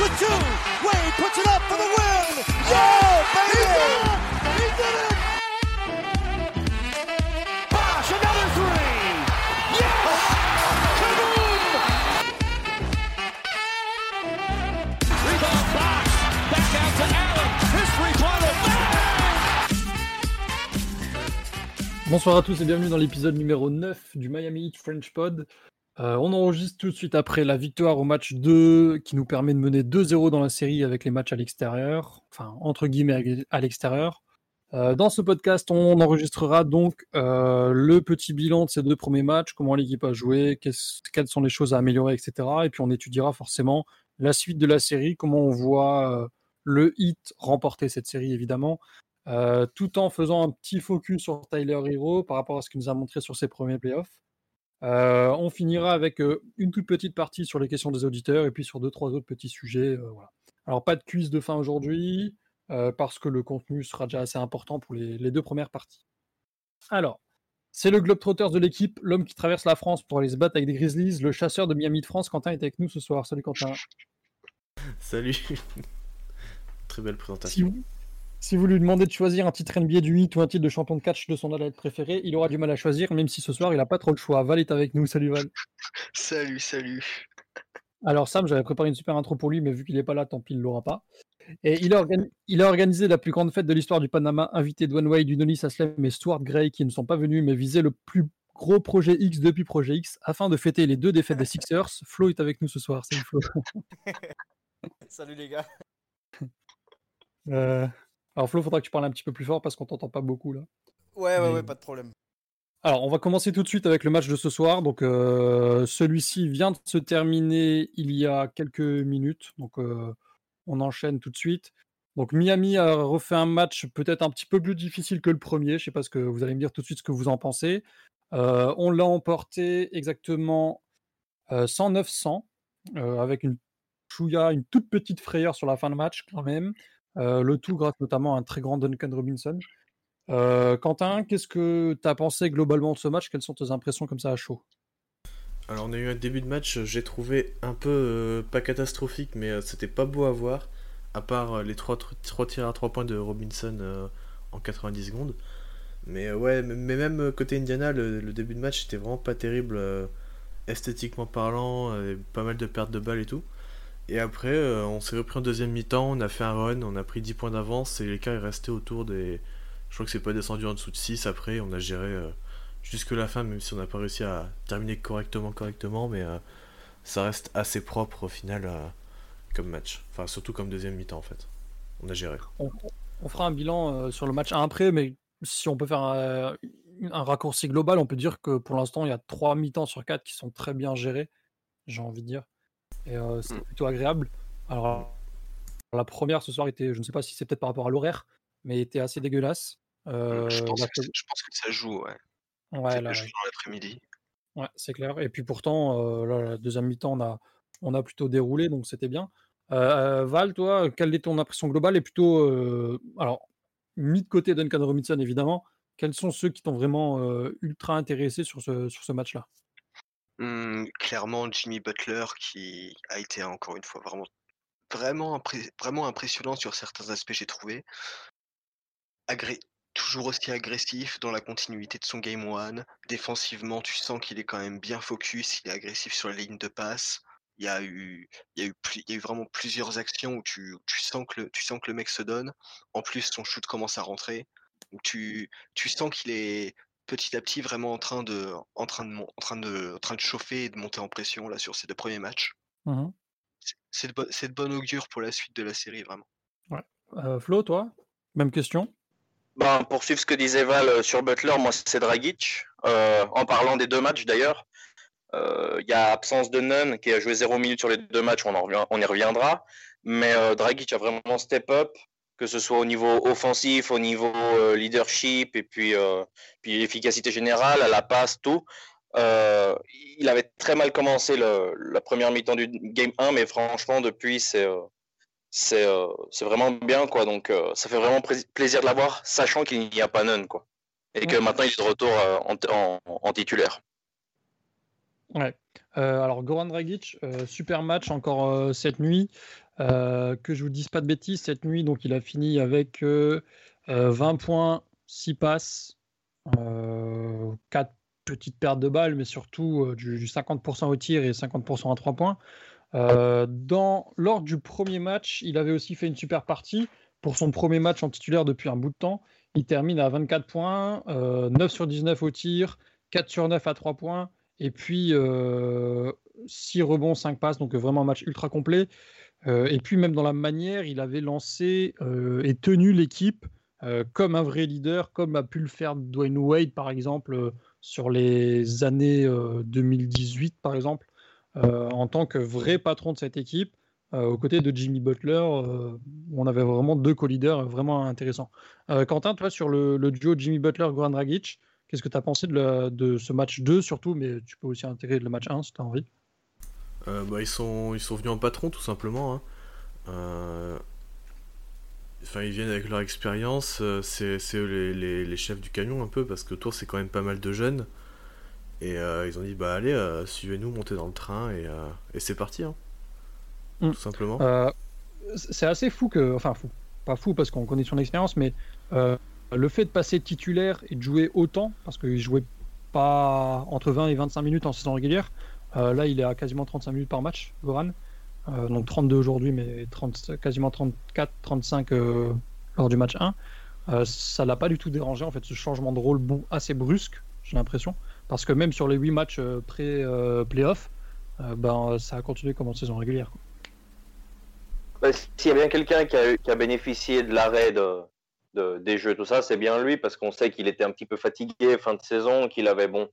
with two. Wade puts it up for the win. Yeah, baby! He did it! Bosh, another three. Yes! Kaboom! Rebound box. Back out to Allen. His. Bang! Bonsoir à tous et bienvenue dans l'épisode numéro 9 du Miami Heat French Pod. Euh, on enregistre tout de suite après la victoire au match 2 qui nous permet de mener 2-0 dans la série avec les matchs à l'extérieur, enfin entre guillemets à l'extérieur. Euh, dans ce podcast, on enregistrera donc euh, le petit bilan de ces deux premiers matchs, comment l'équipe a joué, quelles sont les choses à améliorer, etc. Et puis on étudiera forcément la suite de la série, comment on voit le Heat remporter cette série évidemment, tout en faisant un petit focus sur Tyler Hero par rapport à ce qu'il nous a montré sur ses premiers playoffs. Euh, on finira avec euh, une toute petite partie sur les questions des auditeurs et puis sur deux, trois autres petits sujets. euh, voilà. Alors, pas de quiz de fin aujourd'hui euh, parce que le contenu sera déjà assez important pour les, les deux premières parties. Alors, c'est le Globetrotters de l'équipe, l'homme qui traverse la France pour aller se battre avec des Grizzlies, le chasseur de Miami de France. Quentin est avec nous ce soir. Salut Quentin. Salut. Très belle Si présentation. vous, si vous lui demandez de choisir un titre NBA du 8 ou un titre de champion de catch de son athlète préféré, il aura du mal à choisir, même si ce soir il n'a pas trop le choix. Val est avec nous. Salut Val. Salut, salut. Alors Sam, j'avais préparé une super intro pour lui, mais vu qu'il n'est pas là, tant pis, il ne l'aura pas. Et il a, organi- il a organisé la plus grande fête de l'histoire du Panama, invité Dwayne Wade, Unonis Aslem et Stuart Gray, qui ne sont pas venus, mais visaient le plus gros projet X depuis projet X, afin de fêter les deux défaites des Sixers. Flo est avec nous ce soir. Salut Flo. Salut les gars. Euh, Alors Flo, faudra que tu parles un petit peu plus fort parce qu'on t'entend pas beaucoup là. Ouais, ouais, Mais- ouais, pas de problème. Alors, on va commencer tout de suite avec le match de ce soir. Donc, euh, celui-ci vient de se terminer il y a quelques minutes. Donc, euh, on enchaîne tout de suite. Donc, Miami a refait un match peut-être un petit peu plus difficile que le premier. Je sais pas ce que vous allez me dire tout de suite ce que vous en pensez. Euh, on l'a emporté exactement euh, 109-100 euh, avec une chouïa, une toute petite frayeur sur la fin de match quand même. Euh, le tout grâce notamment à un très grand Duncan Robinson. Euh, Quentin, qu'est-ce que tu as pensé globalement de ce match? Quelles sont tes impressions comme ça à chaud? Alors on a eu un début de match, euh, j'ai trouvé un peu pas catastrophique, mais c'était pas beau à voir, à part les trois, tr- trois tirs à 3 points de Robinson en 90 secondes. Mais ouais, mais même côté Indiana, le, début de match était vraiment pas terrible, esthétiquement parlant, pas mal de pertes de balles et tout. Et après, euh, on s'est repris en deuxième mi-temps, on a fait un run, on a pris 10 points d'avance et l'écart est resté autour des. Je crois que c'est pas descendu en dessous de 6 après, on a géré euh, jusque la fin, même si on n'a pas réussi à terminer correctement, correctement, mais euh, ça reste assez propre au final comme match. Enfin, surtout comme deuxième mi-temps en fait. On a géré. on, fera un bilan sur le match 1 après, mais si on peut faire un, un raccourci global, on peut dire que pour l'instant, il y a 3 mi-temps sur 4 qui sont très bien gérés, j'ai envie de dire. Et euh, c'est Mm. plutôt agréable. Alors, la première ce soir était, je ne sais pas si c'est peut-être par rapport à l'horaire, mais était assez dégueulasse. Euh, je, pense que, je pense que ça joue, ouais. ouais, joue dans l'après-midi. Ouais, c'est clair. Et puis pourtant, euh, là, la deuxième mi-temps, on a, on a plutôt déroulé, donc c'était bien. Val, toi, quelle est ton impression globale Et plutôt, alors, mis de côté Duncan Robinson, évidemment, quels sont ceux qui t'ont vraiment ultra intéressé sur ce, sur ce match-là? Hum, clairement, Jimmy Butler qui a été encore une fois vraiment, vraiment, vraiment impressionnant sur certains aspects, j'ai trouvé. Toujours aussi agressif dans la continuité de son game one. Défensivement, tu sens qu'il est quand même bien focus, il est agressif sur la ligne de passe. Il y a eu, il y a eu vraiment plusieurs actions où tu, tu sens que le, tu sens que le mec se donne. En plus, son shoot commence à rentrer. Donc tu, tu sens qu'il est petit à petit vraiment en train de, en train de, en train de, en train de chauffer et de monter en pression là sur ces deux premiers matchs. C'est- C'est de, bo- de bon augure pour la suite de la série vraiment. Euh, Flo, toi Même question? Ben, pour suivre ce que disait Val euh, sur Butler, moi c'est Dragic. Euh, en parlant des deux matchs d'ailleurs, euh, il y a absence de Nunn qui a joué 0 minutes sur les deux matchs, on, en revient- on y reviendra. Mais euh, Dragic a vraiment step up, que ce soit au niveau offensif, au niveau euh, leadership et puis, euh, puis l'efficacité générale, à la passe, tout. Euh, il avait très mal commencé le, la première mi-temps du game 1, mais franchement, depuis, c'est. euh, c'est vraiment bien quoi donc ça fait vraiment plaisir de l'avoir sachant qu'il n'y a pas Nunn quoi et que Ouais. maintenant il est de retour en, en- en titulaire Ouais. Alors, Goran Dragic, super match encore cette nuit. Euh, que je vous dise pas de bêtises, cette nuit, donc il a fini avec euh, euh, 20 points, 6 passes, 4 petites pertes de balles, mais surtout euh, du, du 50% au tir et 50% à 3 points. Euh, dans, lors du premier match, il avait aussi fait une super partie pour son premier match en titulaire depuis un bout de temps. Il termine à 24 points, euh, 9 sur 19 au tir, 4 sur 9 à 3 points, et puis euh, 6 rebonds, 5 passes, donc vraiment un match ultra complet. Euh, et puis même dans la manière, il avait lancé euh, et tenu l'équipe euh, comme un vrai leader, comme a pu le faire Dwayne Wade par exemple sur les années euh, 2018 par exemple, en tant que vrai patron de cette équipe, aux côtés de Jimmy Butler, on avait vraiment deux co-leaders vraiment intéressants. Quentin, toi sur le, duo Jimmy Butler-Goran Dragic, qu'est-ce que tu as pensé de, de ce match 2 surtout, mais tu peux aussi intégrer le match 1 si tu as envie. Euh, bah, ils, sont, ils sont venus en patron, tout simplement. hein. Euh, Enfin, ils viennent avec leur expérience. euh, C'est les, les- les chefs du camion, un peu, parce que autour, c'est quand même pas mal de jeunes. Et euh, ils ont dit, bah allez, suivez-nous, montez dans le train, et, et c'est parti. hein. Mm. Tout simplement. C'est assez fou que, enfin fou, pas fou parce qu'on connaît son expérience, mais le fait de passer titulaire et de jouer autant, parce qu'il jouait pas entre 20 et 25 minutes en saison régulière, euh, là il est à quasiment 35 minutes par match, Goran, Euh, donc 32 aujourd'hui, mais 30, quasiment 34, 35 euh, lors du match 1. Euh, ça l'a pas du tout dérangé en fait ce changement de rôle assez brusque, j'ai l'impression, parce que même sur les 8 matchs pré-playoff, ben, ça a continué comme en saison régulière. Bah, S'il y a bien quelqu'un qui a, bénéficié de l'arrêt de, de- des jeux, tout ça, c'est bien lui, parce qu'on sait qu'il était un petit peu fatigué fin de saison, qu'il avait, bon,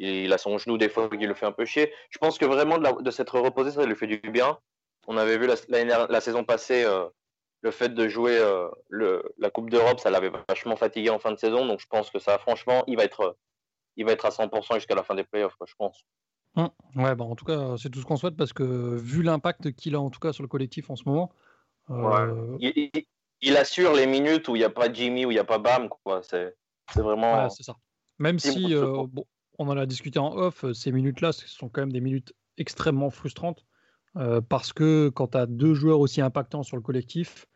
il, a son genou des fois qui le fait un peu chier. Je pense que vraiment de, la- de s'être reposé, ça lui fait du bien. On avait vu la, saison passée, euh, le fait de jouer euh, le, la Coupe d'Europe, ça l'avait vachement fatigué en fin de saison, donc je pense que ça, franchement, il va être, il va être à 100% jusqu'à la fin des playoffs, je pense. Hum, Ouais, bah en tout cas, c'est tout ce qu'on souhaite parce que vu l'impact qu'il a en tout cas sur le collectif en ce moment, euh, Il, il- il assure les minutes où il n'y a pas Jimmy, où il n'y a pas Bam, quoi. C'est, c'est vraiment. ouais, c'est ça. Même si, euh, bon, on en a discuté en off, euh, ces minutes-là, ce sont quand même des minutes extrêmement frustrantes euh, parce que quand tu as deux joueurs aussi impactants sur le collectif,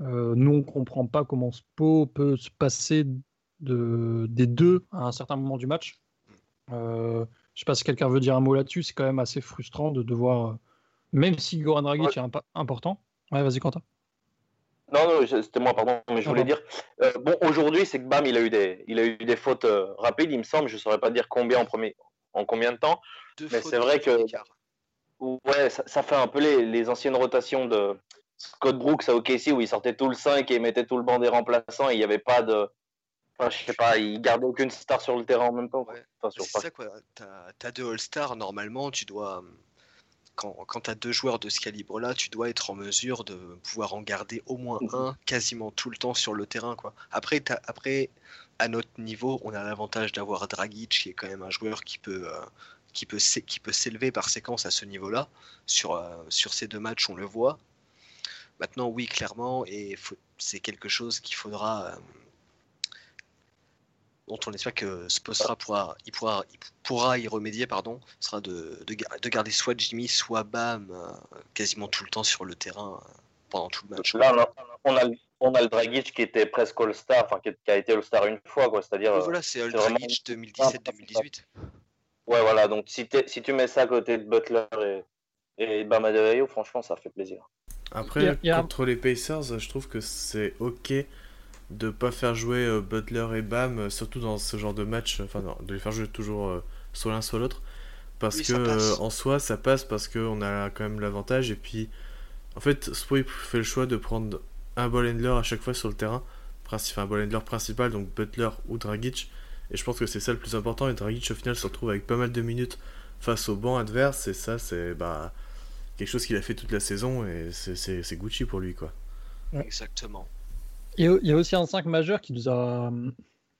euh, nous on comprend pas comment Spo peut se passer de, des deux à un certain moment du match. Euh, je sais pas si quelqu'un veut dire un mot là-dessus, c'est quand même assez frustrant de devoir, même si Goran Dragic Ouais. est important. Ouais, vas-y Quentin. Non, non, c'était moi, pardon. Mais je Ah, voulais dire. euh, bon, aujourd'hui, c'est que Bam, il a eu des, il a eu des fautes euh, rapides, il me semble. Je ne saurais pas dire combien en, premier, en combien de temps. Deux Mais c'est vrai que-. Ouais, ça, ça fait un peu les, les anciennes rotations de Scott Brooks à OKC où il sortait tout le 5 et il mettait tout le banc des remplaçants et il n'y avait pas de. Enfin, je sais pas, il gardait aucune star sur le terrain en même temps. Ouais. Enfin, C'est ça quoi, t'as as deux All-Stars, normalement tu dois, quand, quand t'as deux joueurs de ce calibre-là, tu dois être en mesure de pouvoir en garder au moins Mhm. un quasiment tout le temps sur le terrain quoi. Après, à notre niveau, on a l'avantage d'avoir Dragic qui est quand même un joueur qui peut, euh, qui peut, s'é- qui peut s'élever par séquence à ce niveau-là. Sur, euh, sur ces deux matchs, on le voit. Maintenant, oui, clairement, et c'est quelque chose qu'il faudra, euh, dont on espère que Spostra pourra, il pourra, il pourra y remédier, pardon, sera de, de, ga- de garder soit Jimmy, soit Bam euh, quasiment tout le temps sur le terrain euh, pendant tout le match. Là, on a, on a, le- on a le Dragic qui était presque All-Star, enfin qui, qui a été All-Star une fois, quoi. C'est-à-dire. Euh, voilà, c'est All c'est vraiment- Dragic 2017-2018. Ouais, voilà. Donc si, si tu mets ça à côté de Butler et, et Bam Adebayo, franchement, ça fait plaisir. Après, Il y a- il y a un- contre les Pacers, je trouve que c'est ok de pas faire jouer euh, Butler et Bam, euh, surtout dans ce genre de match, enfin non, de les faire jouer toujours euh, soit l'un soit l'autre, parce Oui, que euh, en soi ça passe parce qu'on a quand même l'avantage. Et puis en fait Spo il fait le choix de prendre un ball handler à chaque fois sur le terrain, enfin un ball handler principal donc Butler ou Dragic, et je pense que c'est ça le plus important. Et Dragic au final se retrouve avec pas mal de minutes face au banc adverse. Et ça c'est bah quelque chose qu'il a fait toute la saison. Et c'est- c'est c'est Gucci pour lui quoi. Exactement. Il y a- aussi un 5 majeur qui nous a hum,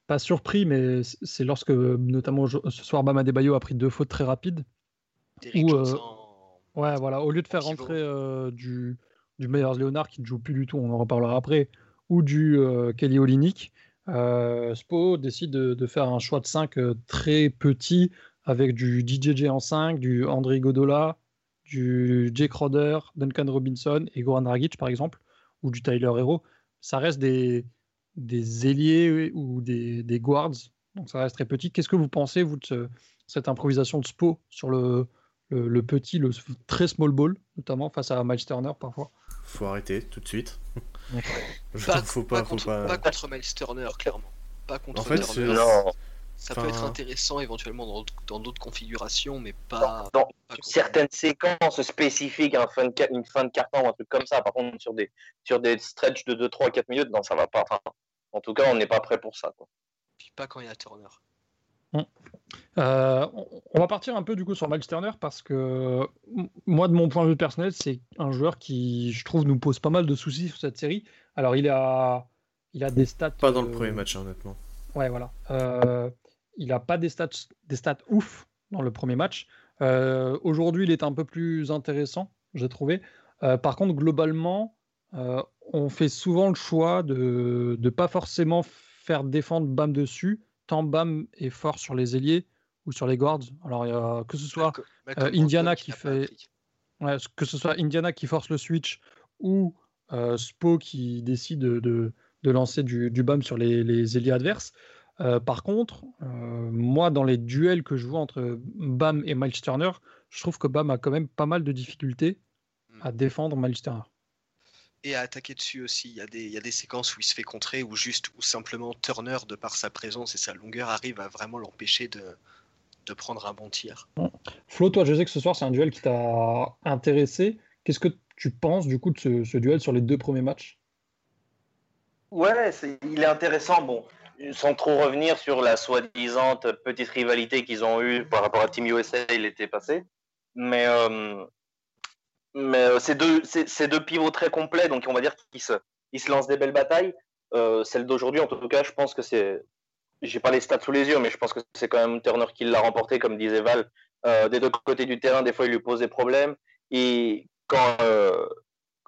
pas surpris, mais c'est lorsque, notamment ce soir, Bam Adebayo a pris deux fautes très rapides. Jones euh, en- Ouais, voilà, au lieu de faire rentrer euh, du, du Meyers Leonard qui ne joue plus du tout, on en reparlera après, ou du euh, Kelly Olynyk, Spo décide de, de faire un choix de 5 très petit avec du DJJ en 5, du André Godola, du Jake Crowder, Duncan Robinson et Goran Dragic, par exemple, ou du Tyler Hero, ça reste des, des ailiers ou des, des guards, donc ça reste très petit. Qu'est-ce que vous pensez, vous, de ce- cette improvisation de Spo sur le, le, le petit, le très small ball, notamment face à Miles Turner parfois? Faut arrêter tout de suite. Pas, faut pas pas, faut contre, pas. pas contre Miles Turner, clairement. Pas contre En fait, Turner. Ça peut être intéressant éventuellement dans d'autres- dans d'autres configurations, mais pas. dans pas certaines séquences spécifiques, un fin de ca- une fin de carton ou un truc comme ça. Par contre, sur des, sur des stretches de 2, 3, 4 minutes, non, ça va pas. Enfin, en tout cas, on n'est pas prêt pour ça. Quoi. Puis pas quand il y a Turner. Euh, on- va partir un peu du coup sur Miles Turner parce que moi, de mon point de vue personnel, c'est un joueur qui, je trouve, nous pose pas mal de soucis sur cette série. Alors, il a, il a des stats. Pas dans le euh, premier match, hein, honnêtement. Ouais, voilà. Euh, il n'a pas des stats, des stats ouf dans le premier match. Euh, Aujourd'hui, il est un peu plus intéressant, j'ai trouvé. Euh, par contre, globalement, euh, on fait souvent le choix de ne pas forcément faire défendre Bam dessus, tant Bam est fort sur les ailiers ou sur les guards. Alors, il y a- que ce soit Indiana qui n'a pas fait- appris. Ouais, que ce soit Indiana qui force le switch ou Spo qui décide de, de- de lancer du, du BAM sur les, les ailiers adverses. Euh, par contre, euh, moi, dans les duels que je vois entre BAM et Miles Turner, je trouve que BAM a quand même pas mal de difficultés à défendre Miles Turner. Et à attaquer dessus aussi. Il y, a des, il y a des séquences où il se fait contrer, ou juste, ou simplement Turner, de par sa présence et sa longueur, arrive à vraiment l'empêcher de, de prendre un bon tir. Flo, toi, je sais que ce soir, c'est un duel qui t'a intéressé. Qu'est-ce que tu penses du coup de ce, ce duel sur les deux premiers matchs? Ouais, c'est- il est intéressant. Bon, sans trop revenir sur la soi-disant petite rivalité qu'ils ont eue par rapport à Team USA l'été passé. Mais, euh, mais euh, c'est deux, deux pivots très complets, donc on va dire qu'ils se, ils se lancent des belles batailles. Euh, celle d'aujourd'hui, en tout cas, je pense que c'est. J'ai pas les stats sous les yeux, mais je pense que c'est quand même Turner qui l'a remporté, comme disait Val. Euh, des deux côtés du terrain, des fois, il lui pose des problèmes. Et quand,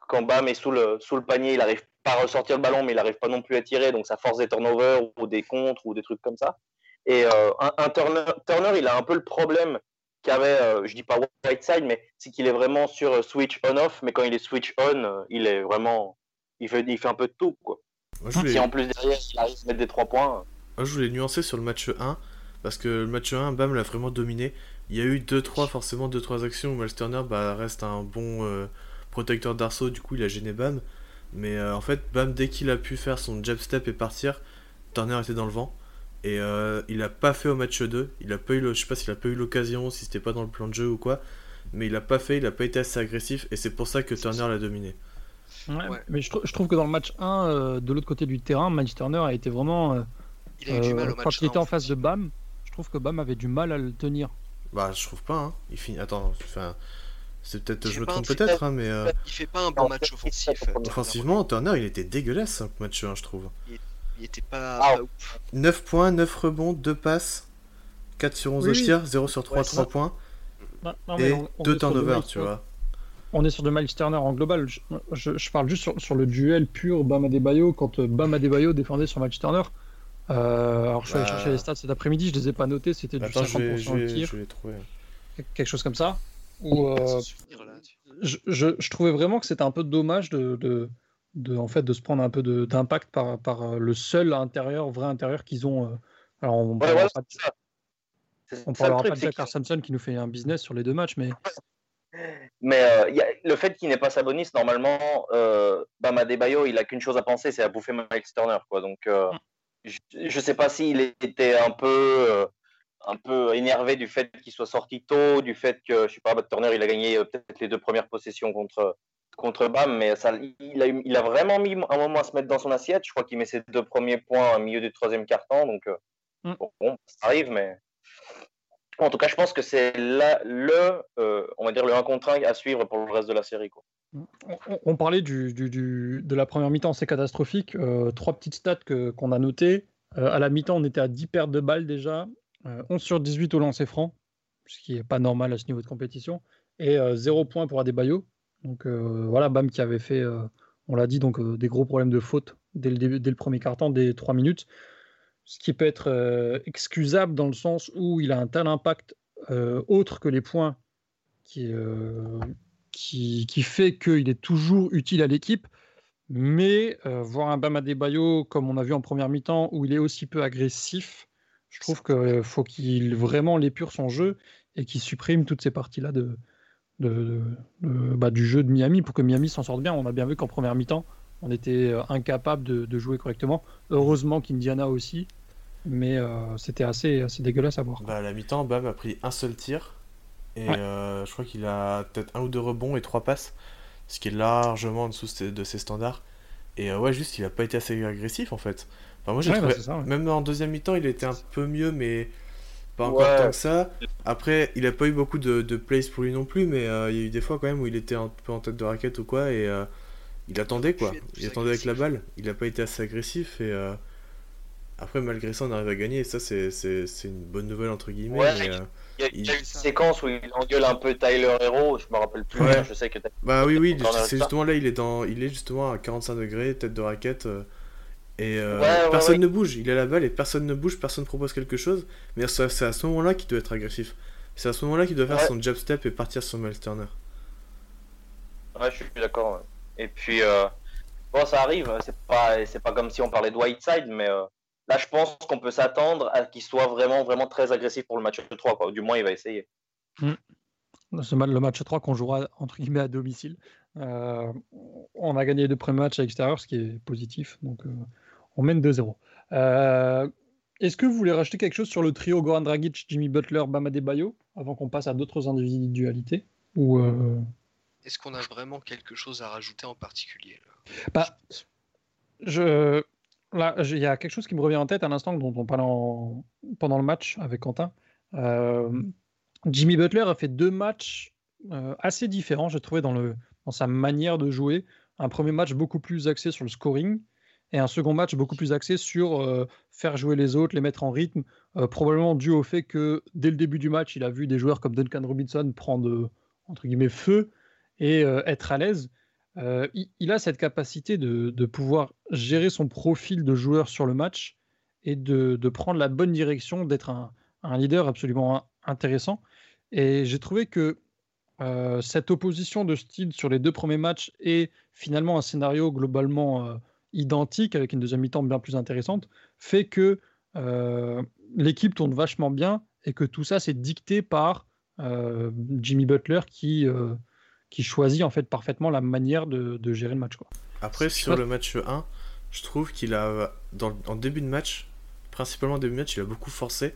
quand Bam est sous le, sous le panier, il arrive pas à ressortir le ballon, mais il n'arrive pas non plus à tirer, donc ça force des turnovers ou des contres ou des trucs comme ça. Et euh, un, un Turner, Turner, il a un peu le problème qu'avait, euh, je dis pas Whiteside, mais c'est qu'il est vraiment sur euh, switch on-off, mais quand il est switch on, euh, il est vraiment, il fait, il fait un peu de tout. Quoi. Moi, je voulais, Si en plus derrière, il arrive à mettre des trois points. moi, je voulais nuancer sur le match 1, parce que le match 1, Bam l'a vraiment dominé. Il y a eu 2-3, forcément 2-3 actions où Miles Turner bah, reste un bon euh, protecteur d'arceau, du coup il a gêné Bam. Mais euh, en fait, Bam, dès qu'il a pu faire son jab step et partir, Turner était dans le vent. Et euh, il a pas fait au match 2. Il a pas eu le, je sais pas s'il a pas eu l'occasion, si c'était pas dans le plan de jeu ou quoi. Mais il a pas fait, il a pas été assez agressif. Et c'est pour ça que Turner l'a dominé. Ouais. Mais je, trou- je trouve que dans le match 1, euh, de l'autre côté du terrain, Miles Turner a été vraiment. euh, Il a eu du mal au match. quand il était 1, en face de Bam, je trouve que Bam avait du mal à le tenir. Bah, je trouve pas, hein. Il finit. Attends, enfin, c'est peut-être, Il je fait me pas un trompe peut-être, hein, mais euh, Il fait pas un bon Non, match offensif. offensivement, Turner, il était dégueulasse, hein, match 1, je trouve. Il était pas. Ah. pas ouf. 9 points, 9 rebonds, 2 passes, 4 sur 11 Oui, au tir, 0 sur 3, Ouais, 3 ça- points, non, et on- on 2 est sur de turnovers, tu vois. On est sur de Miles Turner en global. Je, je- je parle juste sur, sur le duel pur Bam Adebayo quand euh, Bam Adebayo défendait sur Miles Turner. Euh, alors je suis allé Bah. chercher les stats cet après-midi, je les ai pas notés, c'était du Attends, je vais, 50% je au tir, je vais trouver. quelque chose comme ça. Euh, je, je- je trouvais vraiment que c'était un peu dommage de, de, de, en fait, de se prendre un peu d'impact par, par euh, le seul intérieur, vrai intérieur qu'ils ont. euh. Alors on Ouais, pas de- on parlera truc, pas de Jack Samson qui nous fait un business sur les deux matchs, mais Mais euh, y a, le fait qu'il n'ait pas Sabonis, normalement, euh, Bam Adebayo, il a qu'une chose à penser, c'est à bouffer Miles Turner. Quoi. Donc, euh, je ne sais pas s'il était un peu, euh, un peu énervé du fait qu'il soit sorti tôt, du fait que, je sais pas, bah, Turner, il a gagné euh, peut-être les deux premières possessions contre, contre Bam, mais ça, il, a, il a vraiment mis un moment à se mettre dans son assiette. Je crois qu'il met ses deux premiers points au milieu du troisième quart-temps. Donc, euh, Mm. bon, ça arrive, mais. En tout cas, je pense que c'est là le, euh, on va dire le 1 contre 1 à suivre pour le reste de la série. Quoi. On, parlait du, du- du- de la première mi-temps, c'est catastrophique. Euh, trois petites stats que- qu'on a notées. Euh, à la mi-temps, on était à 10 pertes de balles déjà, Euh, 11 sur 18 au lancer franc, ce qui n'est pas normal à ce niveau de compétition, et 0 points pour Adebayo. Donc euh, voilà, Bam qui avait fait, euh, on l'a dit, donc euh, des gros problèmes de faute dès le, premier quart-temps, dès 3 minutes. Ce qui peut être euh, excusable dans le sens où il a un tel impact euh, autre que les points qui, fait qu'il est toujours utile à l'équipe. Mais voir un Bam Adebayo, comme on a vu en première mi-temps, où il est aussi peu agressif, je trouve qu'il faut qu'il vraiment l'épure son jeu et qu'il supprime toutes ces parties-là de, de, bah, du jeu de Miami pour que Miami s'en sorte bien. On a bien vu qu'en première mi-temps, on était euh, incapable de, jouer correctement. Heureusement qu'Indiana aussi, mais euh, c'était assez, assez dégueulasse à voir. Bah, à la mi-temps, Bam a pris un seul tir et euh, je crois qu'il a peut-être un ou deux rebonds et trois passes, ce qui est largement en dessous de ses standards. Et ouais, juste, il a pas été assez agressif en fait. Moi, j'ai bah, même en deuxième mi-temps, il était un peu mieux, mais pas encore tant que ça. Après, il a pas eu beaucoup de, de plays pour lui non plus, mais euh, il y a eu des fois quand même où il était un peu en tête de raquette ou quoi, et euh, il attendait quoi. Il attendait avec la balle. Il a pas été assez agressif, et euh, après, malgré ça, on arrive à gagner, et ça, c'est une bonne nouvelle entre guillemets. il, y a, il... une séquence où il engueule un peu Tyler Hero, je me rappelle plus, je sais que Bah oui, oui, c'est justement là, il est, dans, il est justement à 45 degrés, tête de raquette. Et euh, personne ne bouge, il a la balle et personne ne bouge, personne ne propose quelque chose. Mais c'est à ce moment-là qu'il doit être agressif. C'est à ce moment-là qu'il doit faire son jab step et partir sur Miles Turner. Ouais, je suis d'accord. Et puis, euh, bon, ça arrive. C'est pas, c'est pas comme si on parlait de Whiteside, mais euh, là, je pense qu'on peut s'attendre à qu'il soit vraiment, vraiment très agressif pour le match 3. Quoi. Du moins, il va essayer. C'est le match 3 qu'on jouera entre guillemets à domicile. on a gagné les deux premiers matchs à l'extérieur, ce qui est positif. Donc, on mène 2-0. Euh, est-ce que vous voulez rajouter quelque chose sur le trio Goran Dragic, Jimmy Butler, Bama Bayo avant qu'on passe à d'autres individualités ou euh, Est-ce qu'on a vraiment quelque chose à rajouter en particulier bah, je... Là, il y a quelque chose qui me revient en tête à l'instant dont on parlait pendant le match avec Quentin. Euh, Jimmy Butler a fait deux matchs assez différents, j'ai trouvé, dans, le... dans sa manière de jouer. Un premier match beaucoup plus axé sur le scoring, et un second match beaucoup plus axé sur euh, faire jouer les autres, les mettre en rythme, euh, probablement dû au fait que dès le début du match, il a vu des joueurs comme Duncan Robinson prendre entre guillemets feu et euh, être à l'aise. Il, a cette capacité de, pouvoir gérer son profil de joueur sur le match et de, prendre la bonne direction, d'être un, un, leader absolument intéressant. Et j'ai trouvé que cette opposition de style sur les deux premiers matchs est finalement un scénario globalement identique, avec une deuxième mi-temps bien plus intéressante, fait que euh, l'équipe tourne vachement bien et que tout ça, c'est dicté par euh, Jimmy Butler qui, euh, qui choisit en fait parfaitement la manière de, gérer le match. Quoi. Après, sur le match 1, je trouve qu'il a, dans, en début de match, principalement début de match, il a beaucoup forcé.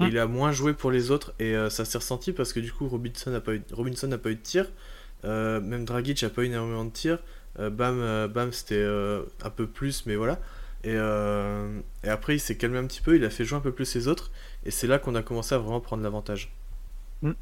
Et hum. il a moins joué pour les autres et ça s'est ressenti parce que du coup Robinson n'a pas, eu, Robinson n'a pas eu de tir, même Dragic n'a pas eu énormément de tir. Euh, bam, euh, bam, c'était euh, un peu plus, mais voilà. Et, et, après, il s'est calmé un petit peu, il a fait jouer un peu plus les autres, et c'est là qu'on a commencé à vraiment prendre l'avantage. Mm.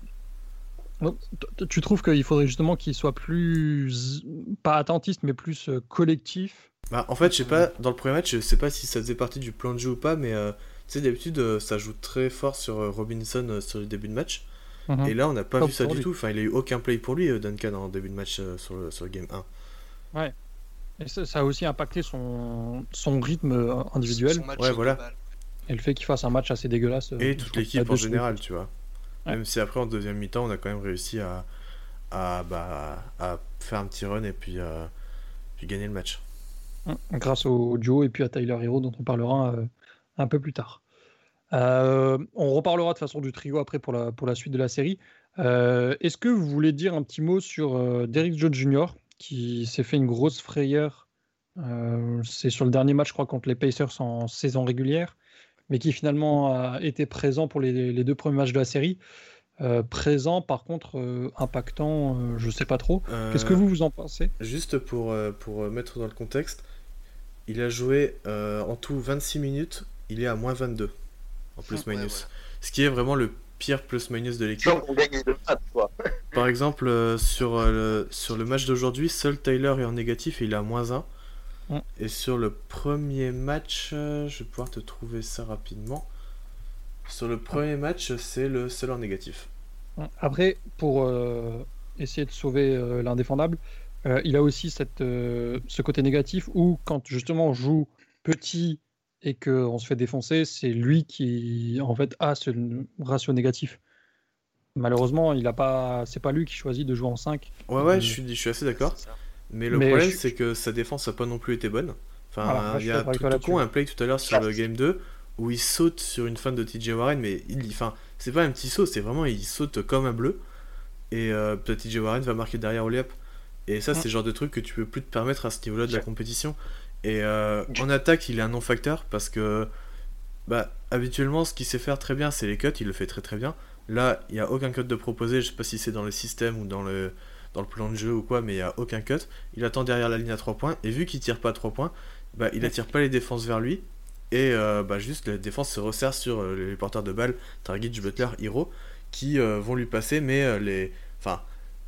Tu trouves qu'il faudrait justement qu'il soit plus, pas attentiste, mais plus collectif? Bah, En fait, je sais pas, dans le premier match, je sais pas si ça faisait partie du plan de jeu ou pas, mais tu sais, d'habitude, ça joue très fort sur Robinson sur le début de match. Mm-hmm. Et là, on n'a pas vu ça du tout. Enfin, il a eu aucun play pour lui, Duncan, en début de match sur, le, sur le game 1. Ouais. Et ça, a aussi impacté son, son rythme euh, individuel. ouais, voilà. Et le fait qu'il fasse un match assez dégueulasse. Euh, et toute l'équipe en général, tu vois. Même si après, en deuxième mi-temps, on a quand même réussi à, à, bah, à faire un petit run et puis, euh, puis gagner le match. Grâce au duo et puis à Tyler Hero, dont on parlera un peu plus tard. on reparlera de façon du trio après pour la, pour la suite de la série. Est-ce que vous voulez dire un petit mot sur Derrick Jones Jr., qui s'est fait une grosse frayeur. Euh, c'est sur le dernier match, je crois, contre les Pacers en saison régulière, mais qui finalement a été présent pour les, deux premiers matchs de la série. Euh, présent, par contre, euh, impactant, je sais pas trop. Qu'est-ce que vous vous en pensez? Juste pour, pour mettre dans le contexte, il a joué en tout 26 minutes, il est à moins 22 en plus-minus. Ce qui est vraiment le pire plus-minus de l'équipe. Par exemple, euh, sur, euh, le, sur le match d'aujourd'hui, seul Tyler est en négatif et il a moins 1. Et sur le premier match, euh, je vais pouvoir te trouver ça rapidement. Sur le premier match, c'est le seul en négatif. Après, pour essayer de sauver l'indéfendable, il a aussi cette, ce côté négatif où, quand justement on joue petit et qu'on se fait défoncer, c'est lui qui en fait a ce ratio négatif. Malheureusement, il a pas, c'est pas lui qui choisit de jouer en 5. Ouais, ouais, Euh, je suis, je suis assez d'accord. Mais le Mais problème, je- c'est que sa défense a pas non plus été bonne. Enfin, Voilà, il y a tout, tout con un play tout à l'heure sur le game 2 où il saute sur une fan de TJ Warren, mais il, enfin, c'est pas un petit saut, c'est vraiment il saute comme un bleu. Et euh, peut-être TJ Warren va marquer derrière au layup. Et ça, Mm. c'est le genre de truc que tu peux plus te permettre à ce niveau-là de la compétition. Et euh, en attaque, il est un non-facteur parce que bah, habituellement, ce qu'il sait faire très bien, c'est les cuts, il le fait très très bien. Là, il n'y a aucun cut de proposé, je sais pas si c'est dans le système ou dans le, dans le plan de jeu ou quoi, mais il n'y a aucun cut. Il attend derrière la ligne à 3 points, et vu qu'il tire pas à 3 points, bah, il attire pas les défenses vers lui, et euh, bah, juste la défense se resserre sur euh, les porteurs de balles, Targic, Butler, Hero, qui euh, vont lui passer, mais les... Enfin,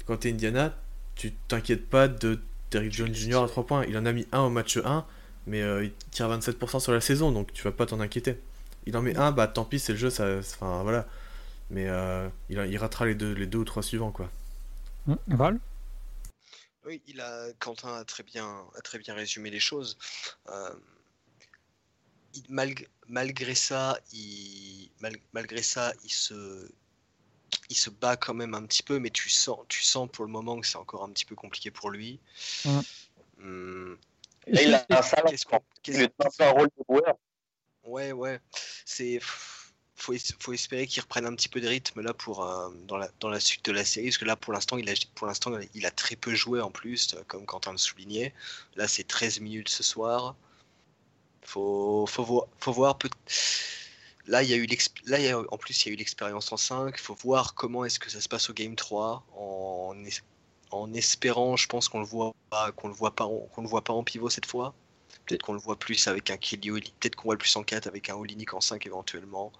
quand t'es Indiana, tu t'inquiètes pas de Derrick Jones Jr. à 3 points. Il en a mis un au match 1, mais euh, il tire 27% sur la saison, donc tu vas pas t'en inquiéter. Il en met un, bah tant pis, c'est le jeu, ça, enfin voilà. Mais euh, il, il ratera les deux, les deux ou trois suivants, quoi. Hmm, Val? Oui, il a, Quentin a très bien, a très bien résumé les choses. Euh, il- malg- malgré ça, il, mal- malgré ça, il se, il se bat quand même un petit peu, mais tu sens, tu sens pour le moment que c'est encore un petit peu compliqué pour lui. Ouais. Hum, Et il a un Il est un peu un rôle de joueur. Ouais, ouais. C'est faut, faut espérer qu'il reprenne un petit peu de rythme là pour euh, dans la dans la suite de la série parce que là pour l'instant il a pour l'instant il a très peu joué en plus euh, comme Quentin le soulignait. Là c'est 13 minutes ce soir. Faut faut voir faut voir peut- Là il y a eu l'exp- là il y a- en plus il y a eu l'expérience en 5, faut voir comment est-ce que ça se passe au game 3 en es- en espérant, je pense qu'on le voit pas qu'on le voit pas en- qu'on le voit pas en pivot cette fois. Peut-être qu'on le voit plus avec un peut-être qu'on voit le plus en 4 avec un Olinik en 5 éventuellement.